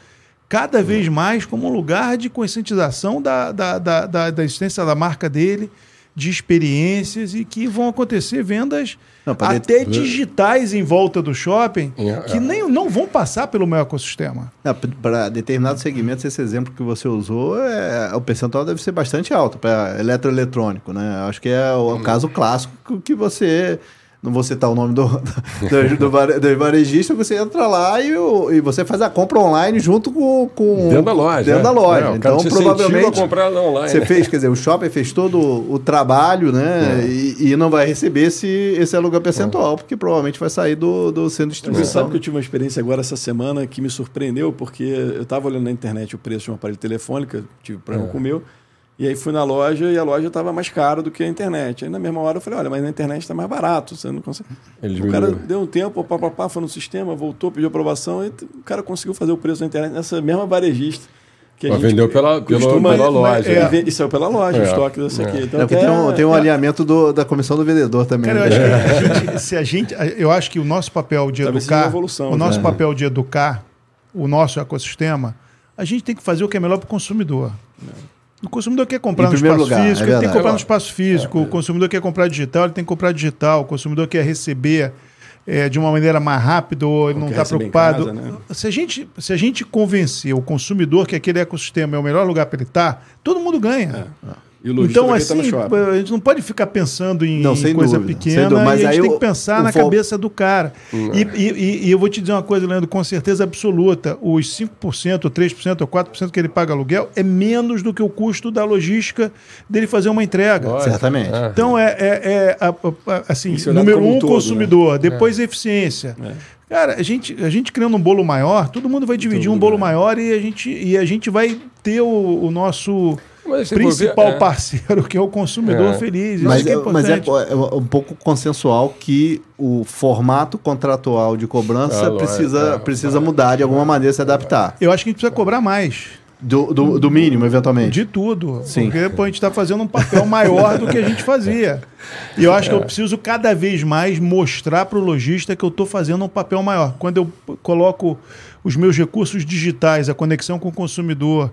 cada vez mais como um lugar de conscientização da, da, da, da, da existência da marca dele, de experiências e que vão acontecer vendas Não, até digitais em volta do shopping É, que é. nem, não vão passar pelo meu ecossistema. Para determinados segmentos, esse exemplo que você usou, é, o percentual deve ser bastante alto para eletroeletrônico, né? Acho que é o, Hum. caso clássico que você. Não vou citar o nome do, do, do, vare- do varejista, você entra lá e, o- e você faz a compra online junto com. com Dentro da loja. Dentro né? da loja. É, o cara então, provavelmente. a comprar online. Você fez, quer dizer, o shopping fez todo o trabalho, né? É. E, e não vai receber esse, esse aluguel percentual, porque provavelmente vai sair do, do centro de Você distribuição. sabe que eu tive uma experiência agora essa semana que me surpreendeu, porque eu estava olhando na internet o preço de um aparelho telefônico, tive problema É. com o meu, e aí fui na loja e a loja estava mais cara do que a internet. Aí na mesma hora eu falei, olha, mas na internet está mais barato, você não consegue. Ele O cara deu um tempo, pá, pá, pá, foi no sistema, voltou, pediu aprovação, e o cara conseguiu fazer o preço na internet nessa mesma varejista. Que a Mas gente vendeu pela, costuma- pela loja. é. E né? E saiu pela loja, É. o estoque desse aqui. É. Então, É porque tem um, é- tem um é- alinhamento do- da comissão do vendedor também. Cara, eu né? acho que a gente, se a gente, eu acho que o nosso papel de Talvez educar, evolução, o nosso né? papel de educar o nosso ecossistema, a gente tem que fazer o que é melhor para o consumidor. O consumidor quer comprar Em no espaço lugar, físico, é ele tem que comprar no espaço físico. O consumidor quer comprar digital, ele tem que comprar digital. O consumidor quer receber eh, de uma maneira mais rápida ou ele não está preocupado. casa, né? se, a gente, se a gente convencer o consumidor que aquele ecossistema é o melhor lugar para ele estar, todo mundo ganha. O lojista Então, tá assim, shopping. a gente não pode ficar pensando em, Não, em coisa dúvida, pequena mas e a gente aí tem o- que pensar na cabeça do cara. E, e- e- e eu vou te dizer uma coisa, Leandro, com certeza absoluta: os 5%, 3% ou 4% que ele paga aluguel é menos do que o custo da logística dele fazer uma entrega. Certamente. É. Então, é, é- é, a- a- assim, olhado número um todo, consumidor, depois eficiência. Cara, a gente, a gente criando um bolo maior, todo mundo vai dividir um bolo maior e a gente, e a gente vai ter o, o nosso Mas ver, principal é. parceiro, que é o consumidor É. feliz. Isso Mas, que é mas é, é um pouco consensual que o formato contratual de cobrança Ah, precisa, é. precisa mudar de alguma maneira, se adaptar. Eu acho que a gente precisa cobrar mais. Do, do, do mínimo, eventualmente. De tudo. Sim. Porque pô, a gente está fazendo um papel maior do que a gente fazia. E eu acho que eu preciso cada vez mais mostrar para o lojista que eu estou fazendo um papel maior. Quando eu coloco os meus recursos digitais, a conexão com o consumidor,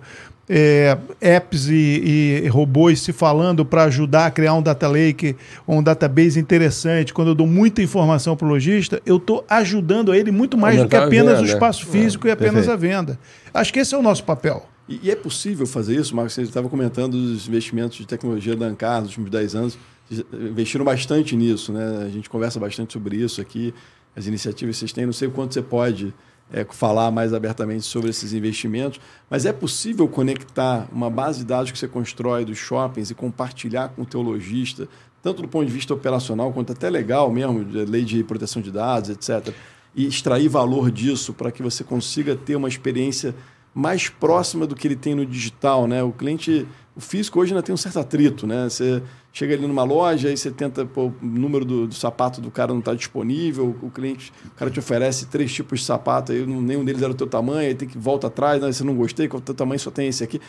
é, apps e, e robôs se falando para ajudar a criar um data lake ou um database interessante, quando eu dou muita informação para o lojista, eu estou ajudando a ele muito mais do que Aumentar apenas o venda. espaço físico e apenas perfeito. a venda. Acho que esse é o nosso papel. E, e é possível fazer isso, Marcos? Você estava comentando dos investimentos de tecnologia da Ancar nos últimos 10 anos. Vocês Investiram bastante nisso, né? A gente conversa bastante sobre isso aqui, as iniciativas que vocês têm. Não sei o quanto você pode é, falar mais abertamente sobre esses investimentos, mas é possível conectar uma base de dados que você constrói dos shoppings e compartilhar com o teu lojista, tanto do ponto de vista operacional quanto até legal mesmo, de lei de proteção de dados, etc. E extrair valor disso para que você consiga ter uma experiência mais próxima do que ele tem no digital, né? O cliente, o físico hoje ainda tem um certo atrito, né? Você chega ali numa loja e você tenta, pô, o número do, do sapato do cara não está disponível, o cliente, o cara te oferece três tipos de sapato, aí nenhum deles era o teu tamanho, aí tem que volta atrás, né? Você não gostei, qual é o teu tamanho só tem esse aqui.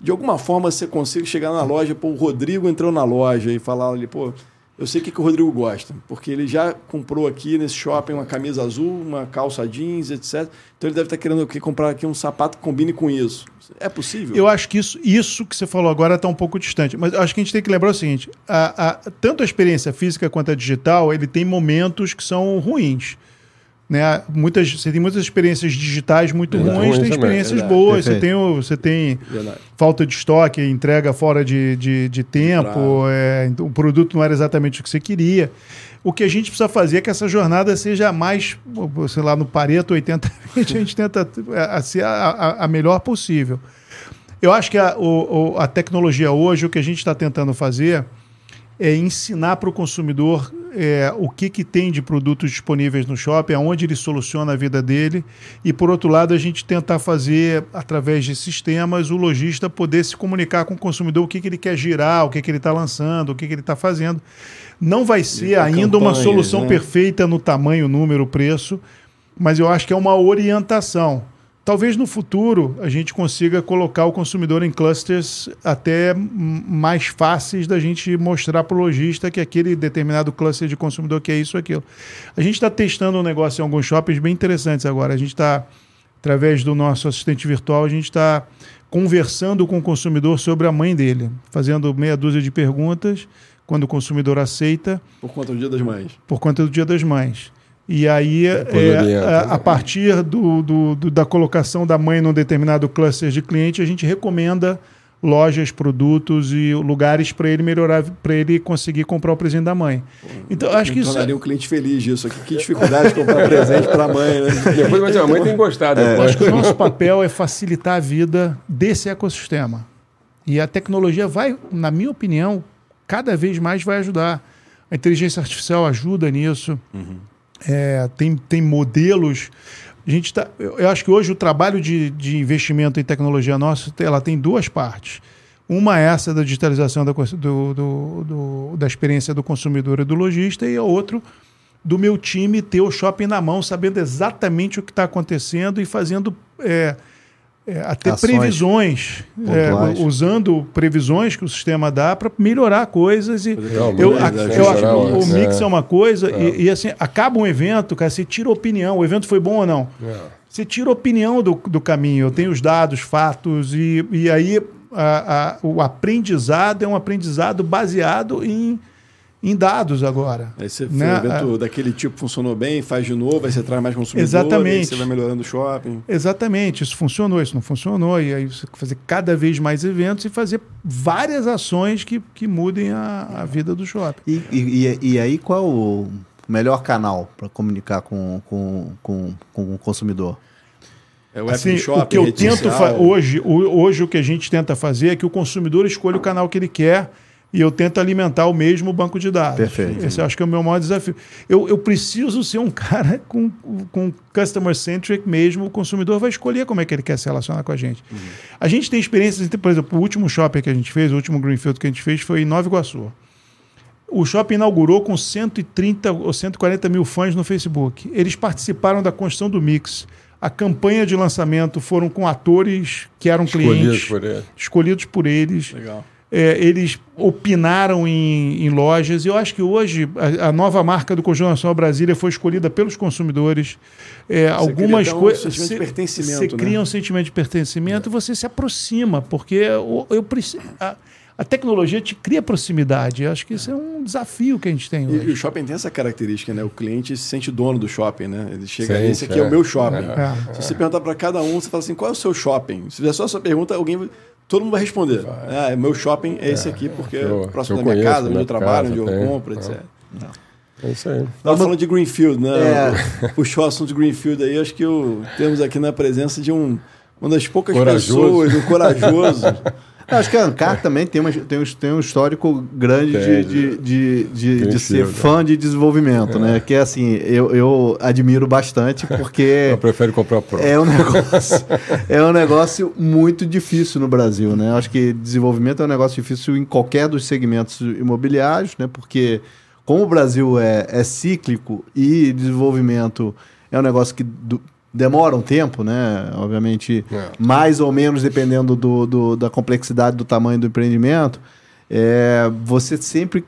De alguma forma você consegue chegar na loja, pô, o Rodrigo entrou na loja e falar ali, pô, eu sei o que, que o Rodrigo gosta, porque ele já comprou aqui nesse shopping uma camisa azul, uma calça jeans, etc. Então ele deve estar querendo aqui, comprar aqui um sapato que combine com isso. É possível? Eu acho que isso, isso que você falou agora está um pouco distante. Mas acho que a gente tem que lembrar o seguinte: a- a- tanto a experiência física quanto a digital, ele tem momentos que são ruins. Né? Muitas, você tem muitas experiências digitais muito Verdade. ruins, tem experiências verdade. boas, você tem, você tem Verdade. falta de estoque, entrega fora de, de, de tempo, é, então, o produto não era exatamente o que você queria. O que a gente precisa fazer é que essa jornada seja mais, sei lá, no Pareto 80, a gente tenta é, a, ser a, a- a melhor possível. Eu acho que a, o- a tecnologia hoje, o que a gente está tentando fazer é ensinar para o consumidor é, o que, que tem de produtos disponíveis no shopping, aonde ele soluciona a vida dele. E, por outro lado, a gente tentar fazer, através de sistemas, o lojista poder se comunicar com o consumidor o que, que ele quer girar, o que, que ele está lançando, o que, que ele está fazendo. Não vai ser ainda uma solução né? perfeita no tamanho, número, preço, mas eu acho que é uma orientação. Talvez no futuro a gente consiga colocar o consumidor em clusters até mais fáceis da gente mostrar para o lojista que aquele determinado cluster de consumidor que é isso ou aquilo. A gente está testando um negócio em alguns shoppings bem interessantes agora. A gente está, através do nosso assistente virtual, a gente está conversando com o consumidor sobre a mãe dele, fazendo meia dúzia de perguntas quando o consumidor aceita. Por conta do Dia das Mães. Por conta do Dia das Mães. E aí, é, a, a, partir do, do, do, da colocação da mãe num determinado cluster de cliente, a gente recomenda lojas, produtos e lugares para ele melhorar, para ele conseguir comprar o presente da mãe. Então, acho que isso. tornaria um cliente feliz disso. Aqui. Que dificuldade de comprar presente para a mãe, né? Depois, mas a mãe tem gostado. É. Acho que o nosso papel é facilitar a vida desse ecossistema. E a tecnologia vai, na minha opinião, cada vez mais vai ajudar. A inteligência artificial ajuda nisso. Uhum é, tem, tem modelos. A gente tá, eu, eu acho que hoje o trabalho de, de investimento em tecnologia nossa ela tem duas partes. Uma é essa da digitalização da, do, do, do, da experiência do consumidor e do lojista, e a outra do meu time ter o shopping na mão, sabendo exatamente o que está acontecendo e fazendo é, é, até Ações previsões, é, usando previsões que o sistema dá para melhorar coisas. E eu, eu, acho que o mix é, é uma coisa, e, e, assim, acaba um evento, cara, você tira opinião, o evento foi bom ou não. É. Você tira opinião do, do caminho, eu tenho os dados, fatos, e, e aí a, a, o aprendizado é um aprendizado baseado em em dados agora. Aí você né? o evento daquele tipo funcionou bem, faz de novo, aí você traz mais consumidores, Exatamente. você vai melhorando o shopping. Exatamente, isso funcionou, isso não funcionou, e aí você fazer cada vez mais eventos e fazer várias ações que, que mudem a, a vida do shopping. E, e, e aí qual o melhor canal para comunicar com, com, com, com o consumidor? É o assim, shopping, o que eu tento hoje, hoje o que a gente tenta fazer é que o consumidor escolha o canal que ele quer e eu tento alimentar o mesmo banco de dados. Perfeito. Esse eu acho que é o meu maior desafio. Eu, eu preciso ser um cara com, com customer centric mesmo. O consumidor vai escolher como é que ele quer se relacionar com a gente. Uhum. A gente tem experiências, por exemplo, o último shopping que a gente fez, o último Greenfield que a gente fez foi em Nova Iguaçu. O shopping inaugurou com 130 ou 140 mil fãs no Facebook. Eles participaram da construção do Mix. A campanha de lançamento foram com atores que eram escolhidos clientes, por escolhidos por eles. Legal é, eles opinaram em, em, lojas. E eu acho que hoje a, a, nova marca do Conjunto Nacional Brasília foi escolhida pelos consumidores. É, algumas coisas. Um você né? cria um sentimento de pertencimento é. e você se aproxima, porque eu, eu preciso. A tecnologia te cria proximidade. Eu acho que isso é um desafio que a gente tem hoje. E, e o shopping tem essa característica, né? O cliente se sente dono do shopping, né? Ele chega ali, esse aqui é, é o meu shopping. É. Se você perguntar para cada um, você fala assim, qual é o seu shopping? Se fizer só essa pergunta, alguém todo mundo vai responder. Vai. Ah, meu shopping é, esse aqui, porque é próximo da minha conheço, casa, onde eu trabalho, onde eu compro, etc. Não. É isso aí. Estava falando de Greenfield, né? É. Puxou o assunto de Greenfield aí, acho que temos aqui na presença de um, uma das poucas corajoso. pessoas, um corajoso. Acho que a Ancar também tem, uma, tem, um, tem um histórico grande de, de, de, de, de ser fã de desenvolvimento, é. né? Que é assim, eu, eu admiro bastante porque. eu prefiro comprar próprio. É um negócio, é um negócio muito difícil no Brasil, né? Acho que desenvolvimento é um negócio difícil em qualquer dos segmentos imobiliários, né? Porque como o Brasil é, é cíclico e desenvolvimento é um negócio que do, demora um tempo, né? Obviamente, é. mais ou menos dependendo do, do, da complexidade do tamanho do empreendimento, é, você sempre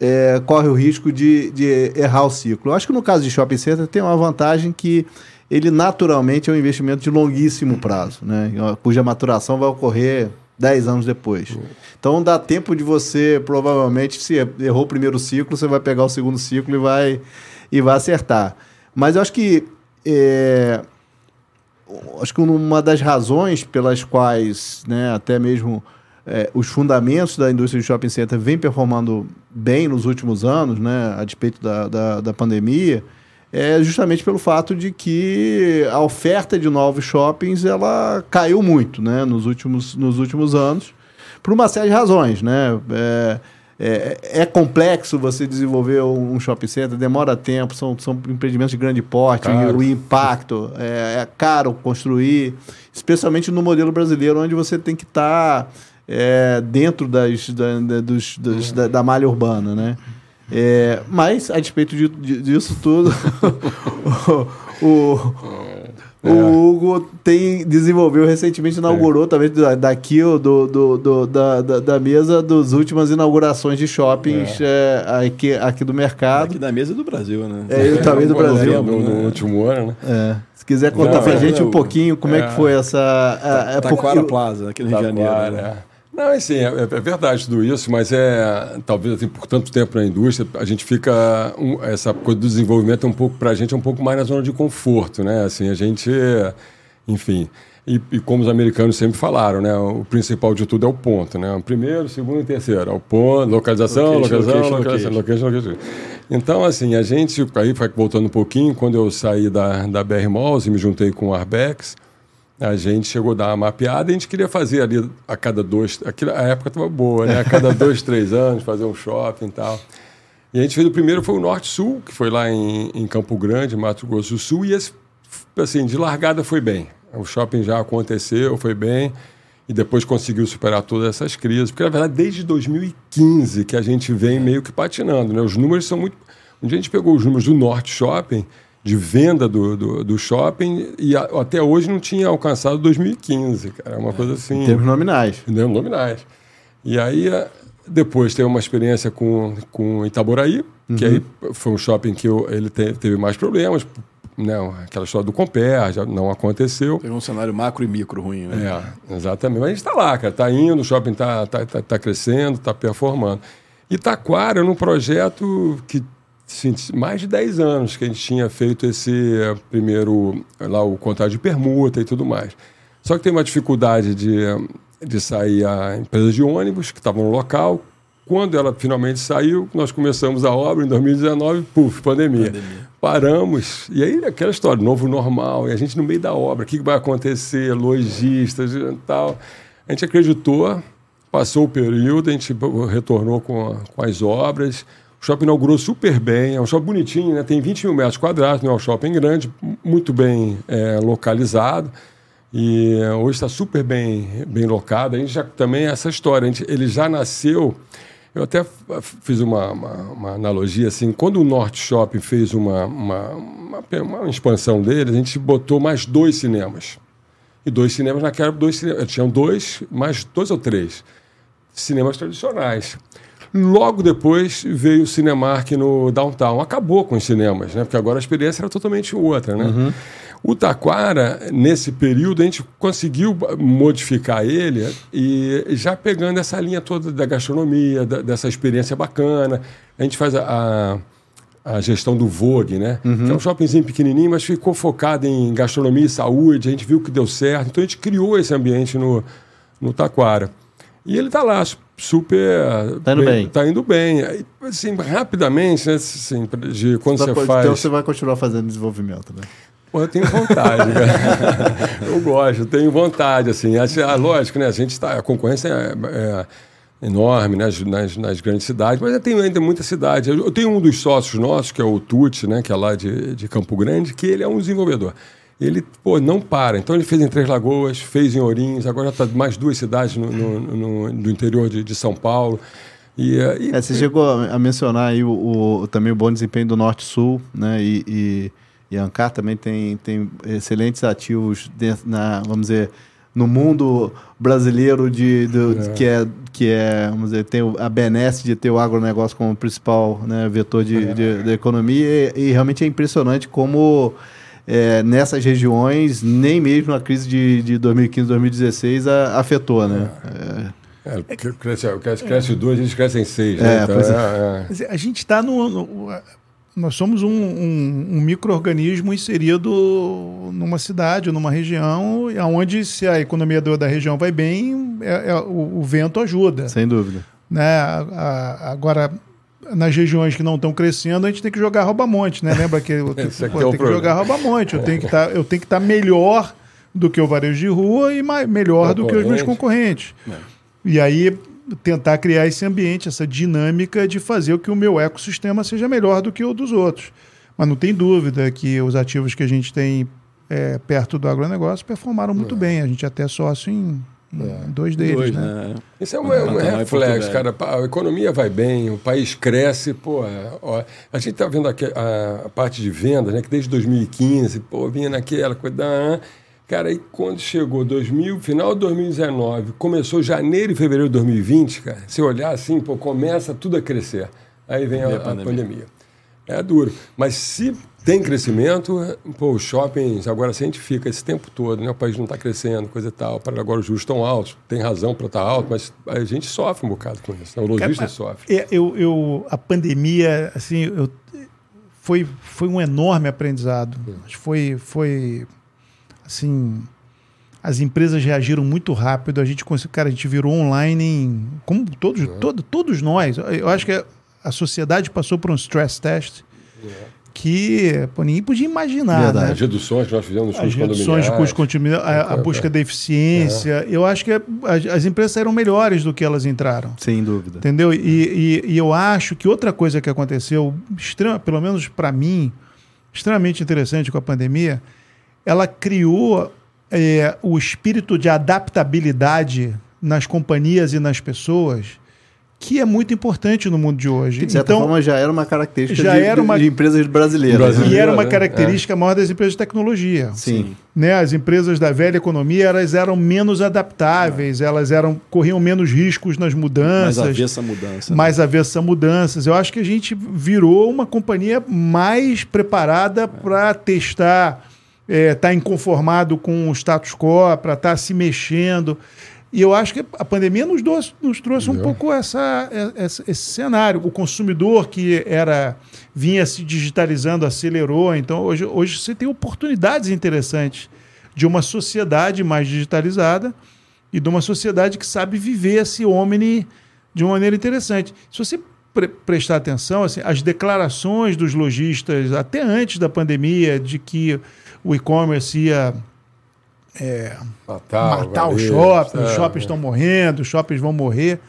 é, corre o risco de, de errar o ciclo. Eu acho que no caso de shopping center tem uma vantagem que ele naturalmente é um investimento de longuíssimo prazo, né? cuja maturação vai ocorrer 10 anos depois. Então dá tempo de você, provavelmente, se errou o primeiro ciclo, você vai pegar o segundo ciclo e vai, e vai acertar. Mas eu acho que é, acho que uma das razões pelas quais, né, até mesmo é, os fundamentos da indústria de shopping center vem performando bem nos últimos anos, né, a despeito da, da, da pandemia, é justamente pelo fato de que a oferta de novos shoppings ela caiu muito né, nos, últimos, nos últimos anos, por uma série de razões. Né? É, é, é complexo você desenvolver um shopping center, demora tempo, são, são empreendimentos de grande porte, o impacto é, é caro construir, especialmente no modelo brasileiro, onde você tem que estar é, dentro das, da, da, dos, dos- da, da malha urbana, né? É, mas, a despeito de- de- disso tudo, o, o, o Hugo tem, desenvolveu recentemente, inaugurou também da- daqui ó, do, do, do- da, da, da mesa das últimas inaugurações de shoppings é, aqui, aqui do mercado. Aqui da mesa do Brasil, né? É, eu também do Brasil. No, no último ano, né? É. Se quiser contar Não, pra é, gente é, um pouquinho como é, que é. foi essa. É, é Taquara porque- Plaza, aqui no Rio de Janeiro. Né? Não, assim, é, é verdade tudo isso, mas é talvez assim, por tanto tempo na indústria, a gente fica um- essa coisa do desenvolvimento é um pouco para a gente é um pouco mais na zona de conforto, né? Assim, a gente, enfim, e, e como os americanos sempre falaram, né? O principal de tudo é o ponto, né? O primeiro, segundo e terceiro, é o ponto, localização, Location, localização, location, localização, location, location. Então, assim, a gente, aí voltando um pouquinho, quando eu saí da, da BR Malls e me juntei com o Arbex, a gente chegou a dar uma mapeada e a gente queria fazer ali a cada dois. Aquilo, a época estava boa, né? A cada dois, três anos, fazer um shopping e tal. E a gente fez o primeiro, foi o Norte Sul, que foi lá em, em Campo Grande, Mato Grosso do Sul, e esse, assim, de largada foi bem. O shopping já aconteceu, foi bem, e depois conseguiu superar todas essas crises, porque na verdade desde 2015 que a gente vem meio que patinando, né? Os números são muito. Um dia a gente pegou os números do Norte Shopping, de venda do, do, do shopping, e a- até hoje não tinha alcançado 2015, cara. É uma coisa assim. Em termos nominais. Entendeu? Nominais. E aí, eh, depois teve uma experiência com, com Itaboraí, que aí foi um shopping que eu- ele te- teve mais problemas, né? aquela história do Compare, já não aconteceu. Teve um cenário macro e micro ruim, né? É, exatamente. Mas a gente está lá, cara. Está indo, o shopping está tá, tá, tá crescendo, está performando. Itaquara, num projeto que mais de 10 anos que a gente tinha feito esse eh, primeiro, lá o contrato de permuta e tudo mais. Só que tem uma dificuldade de, de sair a empresa de ônibus, que estava no local. Quando ela finalmente saiu, nós começamos a obra em 2019, puf, pandemia. Paramos, e aí aquela história, novo normal, e a gente no meio da obra, o que que vai acontecer, lojistas e tal. A gente acreditou, passou o período, a gente retornou com, a- com as obras. O shopping inaugurou super bem, é um shopping bonitinho, né? tem 20 mil metros quadrados, não é um shopping grande, muito bem é, localizado. E eh, hoje está super bem, bem locado. A gente já também essa história, gente, ele já nasceu. Eu até fiz uma, uma, uma analogia assim. Quando o Norte Shopping fez uma, uma, uma expansão dele, a gente botou mais dois cinemas. E dois cinemas naquela dois cinemas, tinham dois, mais dois ou três cinemas tradicionais. Logo depois veio o Cinemark no Downtown. Acabou com os cinemas, né? Porque agora a experiência era totalmente outra, né? O Taquara, nesse período, a gente conseguiu modificar ele e já pegando essa linha toda da gastronomia, da- dessa experiência bacana. A gente faz a, a, a gestão do Vogue, né? Que é um shoppingzinho pequenininho, mas ficou focado em gastronomia e saúde. A gente viu que deu certo. Então a gente criou esse ambiente no, no Taquara. E ele está lá, super. Tá indo bem. Tá indo bem. Aí, Assim, rapidamente, né? Assim, de quando Vai- você faz. Então você vai continuar fazendo desenvolvimento, né? Pô, eu tenho vontade, cara. eu gosto, eu tenho vontade, assim. Assim, ah, lógico, né? A gente está. A concorrência é, é enorme nas, nas, nas grandes cidades, mas eu tenho ainda muita cidade. Eu, eu tenho um dos sócios nossos, que é o Tuti, né? Que é lá de, de Campo Grande, que ele é um desenvolvedor. Ele, pô, não para. Então ele fez em Três Lagoas, fez em Ourinhos, agora está mais duas cidades no, no, no, no interior de, de São Paulo. E, eh, e- É, você chegou a mencionar aí o, o- também o bom desempenho do Norte-Sul, né? E, e, e a Ancar também tem, tem excelentes ativos dentro, na, vamos dizer, no mundo brasileiro de, do- que é que é, vamos dizer, tem a benesse de ter o agronegócio como principal né, vetor de, de- da economia e, e realmente é impressionante como é, nessas regiões nem mesmo a crise de, de 2015, 2016 a- afetou, né? É, é, cresce, cresce, cresce dois, eles crescem seis. É, né? Então, é. é, é. A gente está no, no- Nós somos um, um, um micro-organismo inserido numa cidade, numa região, onde se a economia da região vai bem, é- é- o, o vento ajuda. sem dúvida. Né? A- a- agora, nas regiões que não estão crescendo, a gente tem que jogar rouba-monte, né? Lembra que eu tenho, pô, é que jogar rouba-monte, eu tenho que tá, eu tenho que estar melhor do que o varejo de rua e mais, melhor do que os meus concorrentes. E aí tentar criar esse ambiente, essa dinâmica de fazer o que o meu ecossistema seja melhor do que o dos outros. Mas não tem dúvida que os ativos que a gente tem é, perto do agronegócio performaram muito bem. A gente é até sócio em, em dois deles, Dois, né? né? Isso é um, Pantanal um reflexo, cara. A economia vai bem, o país cresce, pô. ó, a gente tá vendo aqui a, a parte de vendas, né? Que desde 2015, pô, vinha naquela coisa. da- Cara, aí quando chegou 2000, final de 2019, começou janeiro e fevereiro de 2020, cara, se olhar assim, pô, começa tudo a crescer. Aí vem a, Vem a a pandemia. pandemia. É duro. Mas se tem crescimento, pô, os shoppings, agora se a gente fica esse tempo todo, né? O país não está crescendo, coisa e tal, para agora os juros estão altos, tem razão para estar alto, mas a gente sofre um bocado com isso, né? O lojista sofre. É, eu, eu, a pandemia, assim, eu, foi, foi um enorme aprendizado. Mas Foi, foi, assim, as empresas reagiram muito rápido. A gente conseguiu, cara, a gente virou online em, como todos, todo, todos nós. Eu acho que a sociedade passou por um stress test que pô, ninguém podia imaginar. Verdade. né? As reduções que nós fizemos nos reduções de condominiais. custo continuo, a, a busca da eficiência. Eu acho que as, as empresas saíram melhores do que elas entraram. Sem dúvida. Entendeu? E, e- e eu acho que outra coisa que aconteceu, extrema, pelo menos para mim, extremamente interessante com a pandemia, ela criou é, o espírito de adaptabilidade nas companhias e nas pessoas, que é muito importante no mundo de hoje. Que, de certa forma, já era uma característica já de, era uma- de empresas brasileiras. Brasil- né? e era uma né? característica maior das empresas de tecnologia. Sim. né, as empresas da velha economia elas eram menos adaptáveis, elas eram corriam menos riscos nas mudanças, havia essa mudança. né? mais avessa a mudanças. Eu acho que a gente virou uma companhia mais preparada para testar, estar inconformado com o status quo, para estar se mexendo. E eu acho que a pandemia nos, nos trouxe um pouco essa, essa- esse cenário. O consumidor que era vinha se digitalizando acelerou. Então, hoje, hoje você tem oportunidades interessantes de uma sociedade mais digitalizada e de uma sociedade que sabe viver esse homem de uma maneira interessante. Se você pre- prestar atenção, assim, as declarações dos lojistas, até antes da pandemia, de que o e-commerce ia Matar, matar os varejo, shoppings, os é, shoppings estão morrendo, os shoppings vão morrer.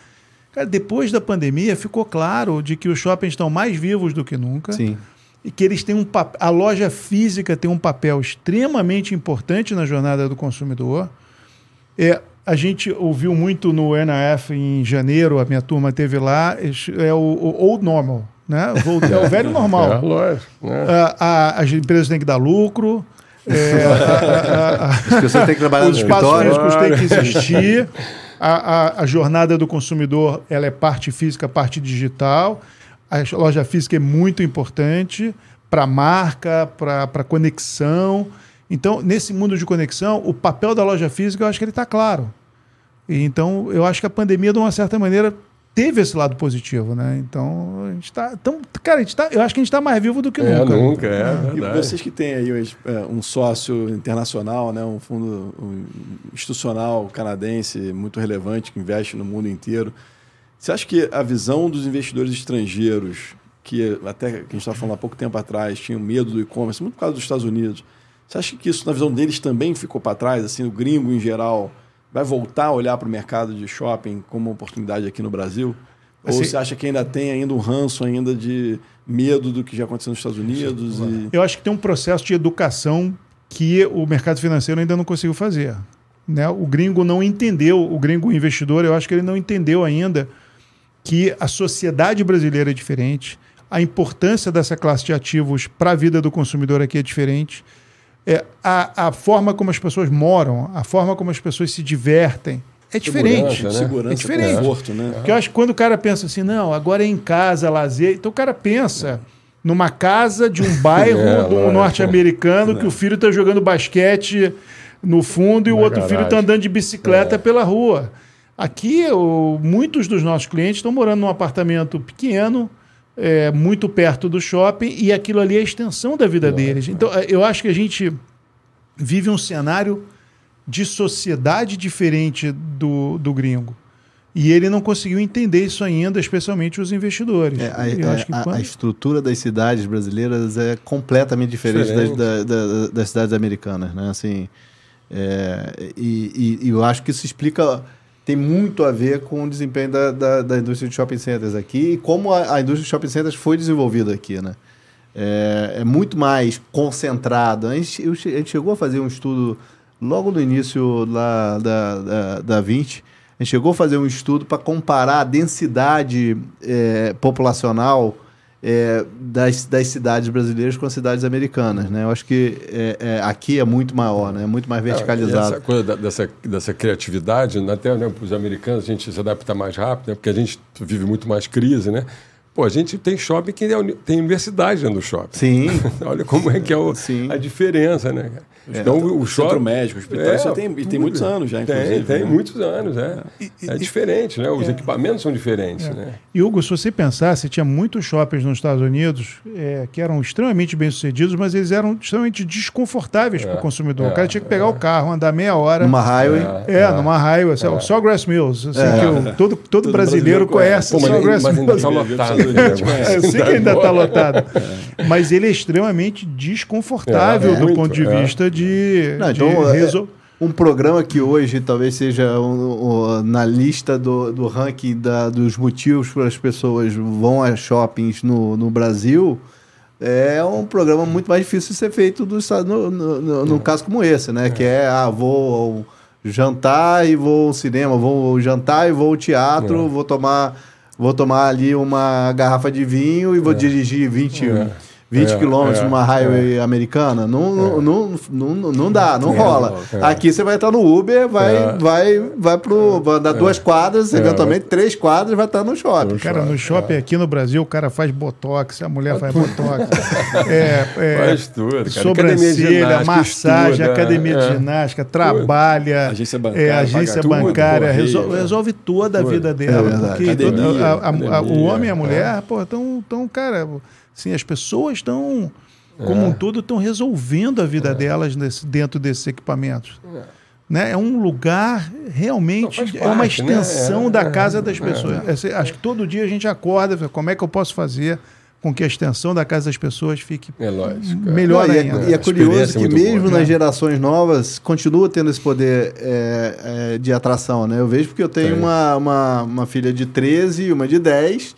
Cara, depois da pandemia ficou claro de que os shoppings estão mais vivos do que nunca Sim. e que eles têm um a loja física tem um papel extremamente importante na jornada do consumidor. É, a gente ouviu muito no NAF em janeiro, a minha turma teve lá, é o, o old normal, né? O- É o velho normal. É, lógico. Né? A- a- as empresas têm que dar lucro. É, a- a- a- As pessoas têm que trabalhar no os espaços físicos têm que existir. A, a- jornada do consumidor ela é parte física, parte digital. A loja física é muito importante para a marca, para a conexão. Então, nesse mundo de conexão, o papel da loja física eu acho que ele está claro. E, então, eu acho que a pandemia, de uma certa maneira, teve esse lado positivo, né? Então, a gente está. Cara, a gente tá, eu acho que a gente está mais vivo do que É, nunca. nunca, é E verdade. vocês que têm aí é, um sócio internacional, né, um fundo um institucional canadense muito relevante que investe no mundo inteiro, você acha que a visão dos investidores estrangeiros, que até que a gente estava falando há pouco tempo atrás, tinham medo do e-commerce, muito por causa dos Estados Unidos, você acha que isso, na visão deles, também ficou para trás? Assim, o gringo, em geral, vai voltar a olhar para o mercado de shopping como uma oportunidade aqui no Brasil? Ou Assim- você acha que ainda tem ainda um ranço ainda de medo do que já aconteceu nos Estados Unidos? E... Eu acho que tem um processo de educação que o mercado financeiro ainda não conseguiu fazer. Né? O gringo não entendeu, o gringo investidor, eu acho que ele não entendeu ainda que a sociedade brasileira é diferente, a importância dessa classe de ativos para a vida do consumidor aqui é diferente, é, a, a forma como as pessoas moram, a forma como as pessoas se divertem é diferente. Segurança, né? Segurança, É diferente. conforto, né? Porque eu acho que quando o cara pensa assim, não, agora é em casa, lazer. Então o cara pensa numa casa de um bairro É, do norte-americano que o filho está jogando basquete no fundo e o Na outro filho está garagem. andando de bicicleta É. pela rua. Aqui, o- muitos dos nossos clientes estão morando num apartamento pequeno, é, muito perto do shopping, e aquilo ali é a extensão da vida deles. Então, é, eu acho que a gente vive um cenário de sociedade diferente do, do gringo. E ele não conseguiu entender isso ainda, especialmente os investidores. É, a, Eu a- acho que a- quando- a estrutura das cidades brasileiras é completamente diferente, das- Diferente. da- da- das cidades americanas, né? Assim, é, e, e- e eu acho que isso explica tem muito a ver com o desempenho da, da, da indústria de shopping centers aqui e como a, a, indústria de shopping centers foi desenvolvida aqui, né? É, é muito mais concentrada. A gente, a gente chegou a fazer um estudo logo no início lá da, da, da 20, a gente chegou a fazer um estudo para comparar a densidade é, populacional é, das, das cidades brasileiras com as cidades americanas. Né? Eu acho que é, é aqui é muito maior, né? é muito mais verticalizado. essa coisa da, dessa, dessa criatividade, até né, para os americanos a gente se adapta mais rápido, né? porque a gente vive muito mais crise, né? Pô, a gente tem shopping que tem universidade dentro do shopping. Sim. Olha como é que é o, a diferença, né? É, então, o, o shopping... Centro médico, hospital, é, tem, e tem muitos anos já, inclusive. Tem, tem né? muitos anos, é. E, é diferente, né? Os é. equipamentos são diferentes, é. né? E, Hugo, se você pensasse, tinha muitos shoppings nos Estados Unidos é, que eram extremamente bem-sucedidos, mas eles eram extremamente desconfortáveis para o consumidor. o cara tinha que pegar o carro, andar meia hora... Numa highway. É, numa highway. Assim, é. Só Grass Mills, assim, que o, todo, todo, todo brasileiro, brasileiro conhece. Pô, mas, Grass mas ainda está lotado. Eu sei que ainda está lotado. Mas ele é extremamente desconfortável do ponto de vista de... Não, então, resol... um programa que hoje talvez seja um, um, na lista do, do ranking da, dos motivos para as pessoas vão a shoppings no, no Brasil é um programa muito mais difícil de ser feito do, no, no, no, no caso como esse, né? É. Que é, ah, vou jantar e vou ao cinema, vou jantar e vou ao teatro, é. vou tomar vou tomar ali uma garrafa de vinho e vou é. dirigir 20 é. 20 é, quilômetros é, numa highway é. americana, não, é. não, não, não, não dá, não é, rola. É. Aqui você vai estar no Uber, vai, vai, vai pro. Vai dar duas quadras, eventualmente três quadras, vai estar no shopping. Cara, no shopping aqui no Brasil, o cara faz botox, a mulher faz botox. é, faz tudo. Cara. Sobrancelha, massagem, academia de ginástica, trabalha. Agência bancária. agência bancária, tudo, resolve, resolve, toda a vida dela. porque academia, a, a, a, o homem e a mulher, pô, estão, tão, cara Sim, as pessoas estão, como é. um todo, estão resolvendo a vida é. delas nesse, dentro desses equipamentos. É. Né? é um lugar realmente, parte, é uma né? extensão né? da é, casa das pessoas. É, acho que todo dia a gente acorda, como é que eu posso fazer com que a extensão da casa das pessoas fique é lógico, melhor Não, ainda. E é, curioso que mesmo boa, nas gerações novas continua tendo esse poder de atração. Né? Eu vejo porque eu tenho uma, uma, uma filha de 13 e uma de 10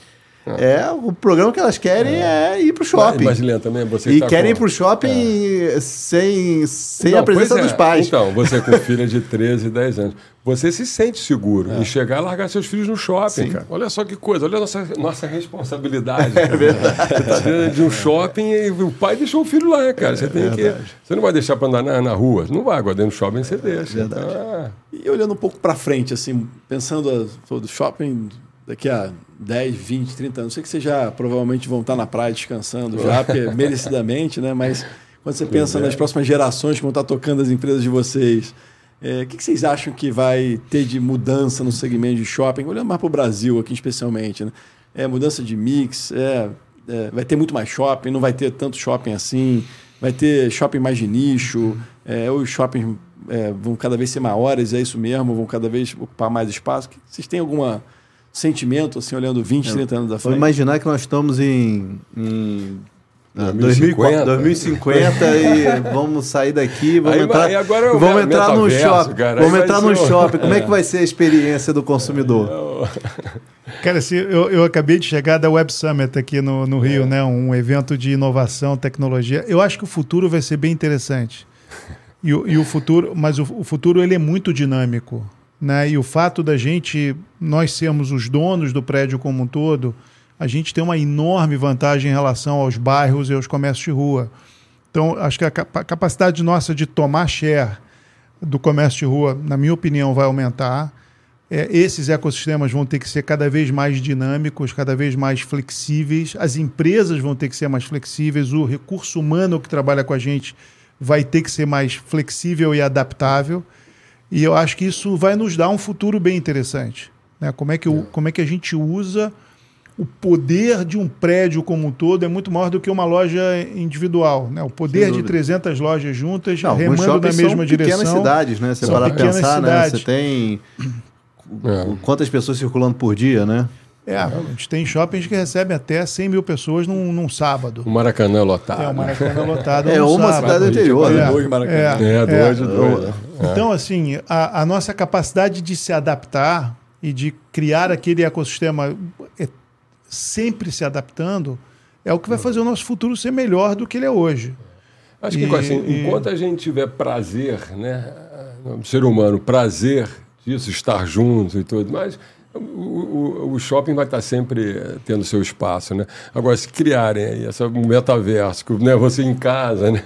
é, o programa que elas querem é, é ir pro shopping. Mas, Helena, também você E tá querem com... ir pro shopping é. sem, sem Não, a presença é. dos pais. Então, você com filha de 13, 10 anos, você se sente seguro é. em chegar e largar seus filhos no shopping, Sim. cara. Olha só que coisa, olha a nossa, nossa responsabilidade. É verdade. Você tá dentro de um shopping e o pai deixou o filho lá, cara. Você tem que. Você não vai deixar para andar na, na, rua. Não vai, agora dentro do shopping você deixa. Então, é. E olhando um pouco para frente, assim, pensando do shopping daqui a 10, 20, 30 anos. Sei que vocês já provavelmente vão estar na praia descansando já, porque merecidamente, né? Mas quando você pensa nas próximas gerações que vão estar tocando as empresas de vocês, é, o que, que vocês acham que vai ter de mudança no segmento de shopping? Olhando mais para o Brasil aqui especialmente, né? É mudança de mix, é, é, vai ter muito mais shopping, não vai ter tanto shopping assim, vai ter shopping mais de nicho, é, os shoppings é, vão cada vez ser maiores, é isso mesmo, vão cada vez ocupar mais espaço. Vocês têm alguma sentimento, assim, olhando 20, 30 anos da frente? Vou imaginar que nós estamos em, em 2050, 2050 e vamos sair daqui, vamos aí, entrar, é vamos entrar no shopping, cara, vamos entrar no shopping. Como é. é que vai ser a experiência do consumidor? Cara, assim, eu, eu acabei de chegar da Web Summit aqui no, no Rio, é. né? Um evento de inovação, tecnologia. Eu acho que o futuro vai ser bem interessante. E, e o futuro, mas o, o futuro ele é muito dinâmico. Né? E o fato da gente, nós sermos os donos do prédio como um todo, a gente tem uma enorme vantagem em relação aos bairros e aos comércios de rua. Então, acho que a capacidade nossa de tomar share do comércio de rua, na minha opinião, vai aumentar. É, esses ecossistemas vão ter que ser cada vez mais dinâmicos, cada vez mais flexíveis. As empresas vão ter que ser mais flexíveis. O recurso humano que trabalha com a gente vai ter que ser mais flexível e adaptável. E eu acho que isso vai nos dar um futuro bem interessante. Né? Como, é que, é. como é que a gente usa o poder de um prédio como um todo é muito maior do que uma loja individual. Né? O poder de 300 lojas juntas, Não, remando na mesma são direção. pequenas cidades, né? Você para pensar, cidades. né? Você tem é. quantas pessoas circulando por dia, né? É, a gente tem shoppings que recebem até 100 mil pessoas num, num sábado. O Maracanã lotado. É, o Maracanã lotado. É uma sábado. cidade anterior, né? Dois Maracanã. É, É, dois, é. dois. Então, assim, a, a nossa capacidade de se adaptar e de criar aquele ecossistema é, sempre se adaptando é o que vai fazer o nosso futuro ser melhor do que ele é hoje. Acho que E- assim, e- enquanto a gente tiver prazer, né, ser humano, prazer disso, estar junto e tudo mais, o, o- o shopping vai estar sempre eh, tendo seu espaço, né? Agora, se criarem aí essa, metaverso, que né, você em casa, né,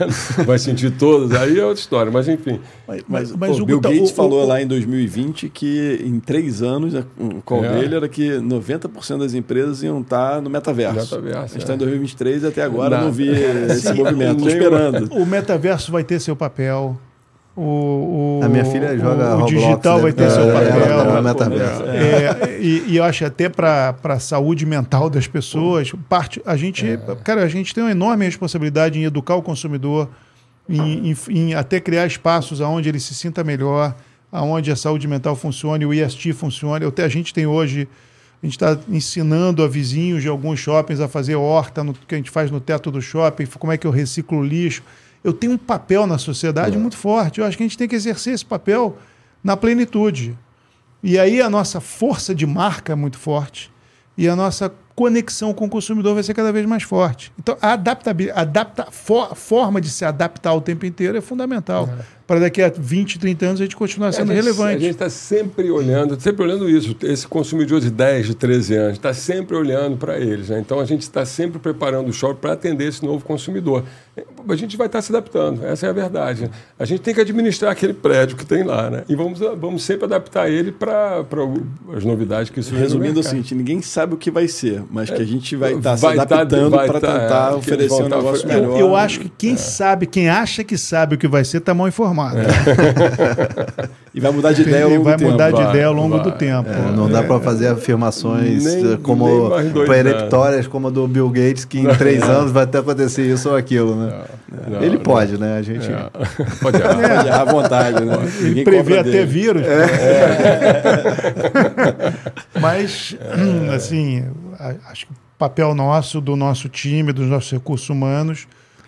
vai sentir todos, aí é outra história. Mas, enfim, Mas, Mas, mas o o Bill Guta- Gates o- falou o- lá em 2020 que em três anos o call É. dele era que 90% das empresas iam estar no metaverso. Metaverso, a gente é. está em 2023 e até agora Não. não vi esse movimento. Nem- esperando. O metaverso vai ter seu papel. O, o- A minha filha joga o, Roblox, digital né? vai ter É, seu papel. é, é, e, e eu acho até para a saúde mental das pessoas, parte, a gente, cara, a gente tem uma enorme responsabilidade em educar o consumidor, em, em- em até criar espaços onde ele se sinta melhor, aonde a saúde mental funcione, o IST funcione. Eu te- a gente tem hoje, a gente está ensinando a vizinhos de alguns shoppings a fazer horta, no, que a gente faz no teto do shopping, como é que eu reciclo o lixo. Eu tenho um papel na sociedade muito forte. Eu acho que a gente tem que exercer esse papel na plenitude. E aí a nossa força de marca é muito forte e a nossa conexão com o consumidor vai ser cada vez mais forte. Então, a adaptabilidade, adapta, for- forma de se adaptar o tempo inteiro é fundamental. Para daqui a 20, 30 anos a gente continuar sendo a gente, relevante. A gente está sempre olhando, sempre olhando isso. Esse consumidor de 10, de 13 anos, está sempre olhando para eles. né? Então a gente está sempre preparando o shopping para atender esse novo consumidor. A gente vai estar se adaptando, essa é a verdade. A gente tem que administrar aquele prédio que tem lá, né? E vamos, vamos sempre adaptar ele para as novidades que isso Resumindo é o seguinte, ninguém sabe o que vai ser, mas que a gente vai estar se Vai tá- adaptando vai para tá, tentar é, oferecer um tá negócio melhor. Eu, eu acho que quem sabe, quem acha que sabe o que vai ser, está mal informado. E vai mudar de ideia ao longo vai do tempo. mudar de Vai, ideia ao longo vai. do tempo. É, não dá para fazer afirmações Nem- como peremptórias como a do Bill Gates, que em três anos vai até acontecer isso ou aquilo, né? Não, Ele não. pode, né? A gente. É. Pode errar. Pode errar à vontade, né? Ninguém prever até dele. vírus. Mas, assim, a- acho que o papel nosso, do nosso time, dos nossos recursos humanos,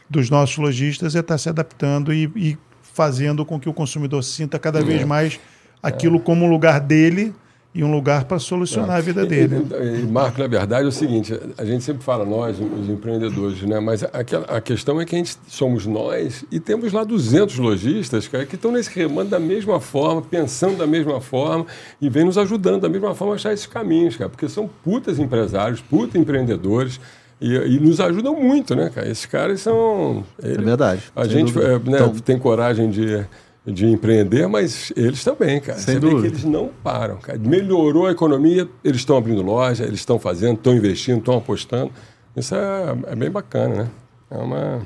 dos nossos lojistas, é estar se adaptando e, e fazendo com que o consumidor sinta cada vez mais aquilo como um lugar dele e um lugar para solucionar a vida dele. E, e, Marco, na verdade é o seguinte, a gente sempre fala nós, os empreendedores, né? mas aquela, a questão é que a gente somos nós e temos lá 200 lojistas cara, que estão nesse remando da mesma forma, pensando da mesma forma e vem nos ajudando da mesma forma a achar esses caminhos, cara, porque são putas empresários, putas empreendedores e, e nos ajudam muito, né, cara? Esses caras são... É eles- verdade. A gente é, né, Então, tem coragem de, de empreender, mas eles também, cara. Sem Você vê que dúvida. eles não param, cara. Melhorou a economia, eles estão abrindo loja, eles estão fazendo, estão investindo, estão apostando. Isso é, é bem bacana, né? É uma.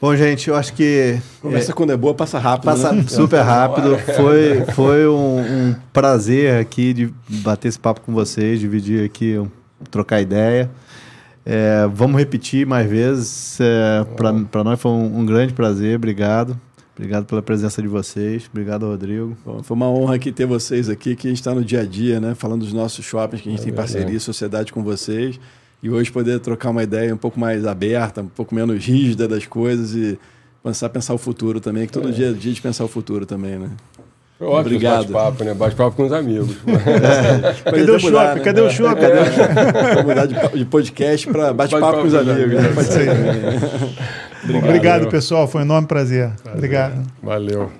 Bom, gente, eu acho que Conversa quando é boa, passa rápido. Passa né? super rápido. Foi, foi um, um prazer aqui de bater esse papo com vocês, dividir aqui, um- trocar ideia. É, vamos repetir mais vezes. É, Para nós foi um, um grande prazer. Obrigado. Obrigado pela presença de vocês. Obrigado, Rodrigo. Bom, foi uma honra aqui ter vocês aqui, que a gente está no dia a dia, né? Falando dos nossos shoppings, que a gente É tem verdade. parceria, sociedade com vocês. E hoje poder trocar uma ideia um pouco mais aberta, um pouco menos rígida das coisas e pensar, pensar o futuro também, que todo dia é dia de pensar o futuro também, né? Ótimo Obrigado. bate-papo, né? Bate-papo com os amigos. Cadê até o mudar, shopping? né? Cadê o shopping? Cadê o shopping? Vamos mudar de, de podcast para bate-papo com os Bate-papo com os amigos. amigos. né? Pode ser. Obrigado, pessoal. Foi um enorme prazer. Obrigado. Valeu.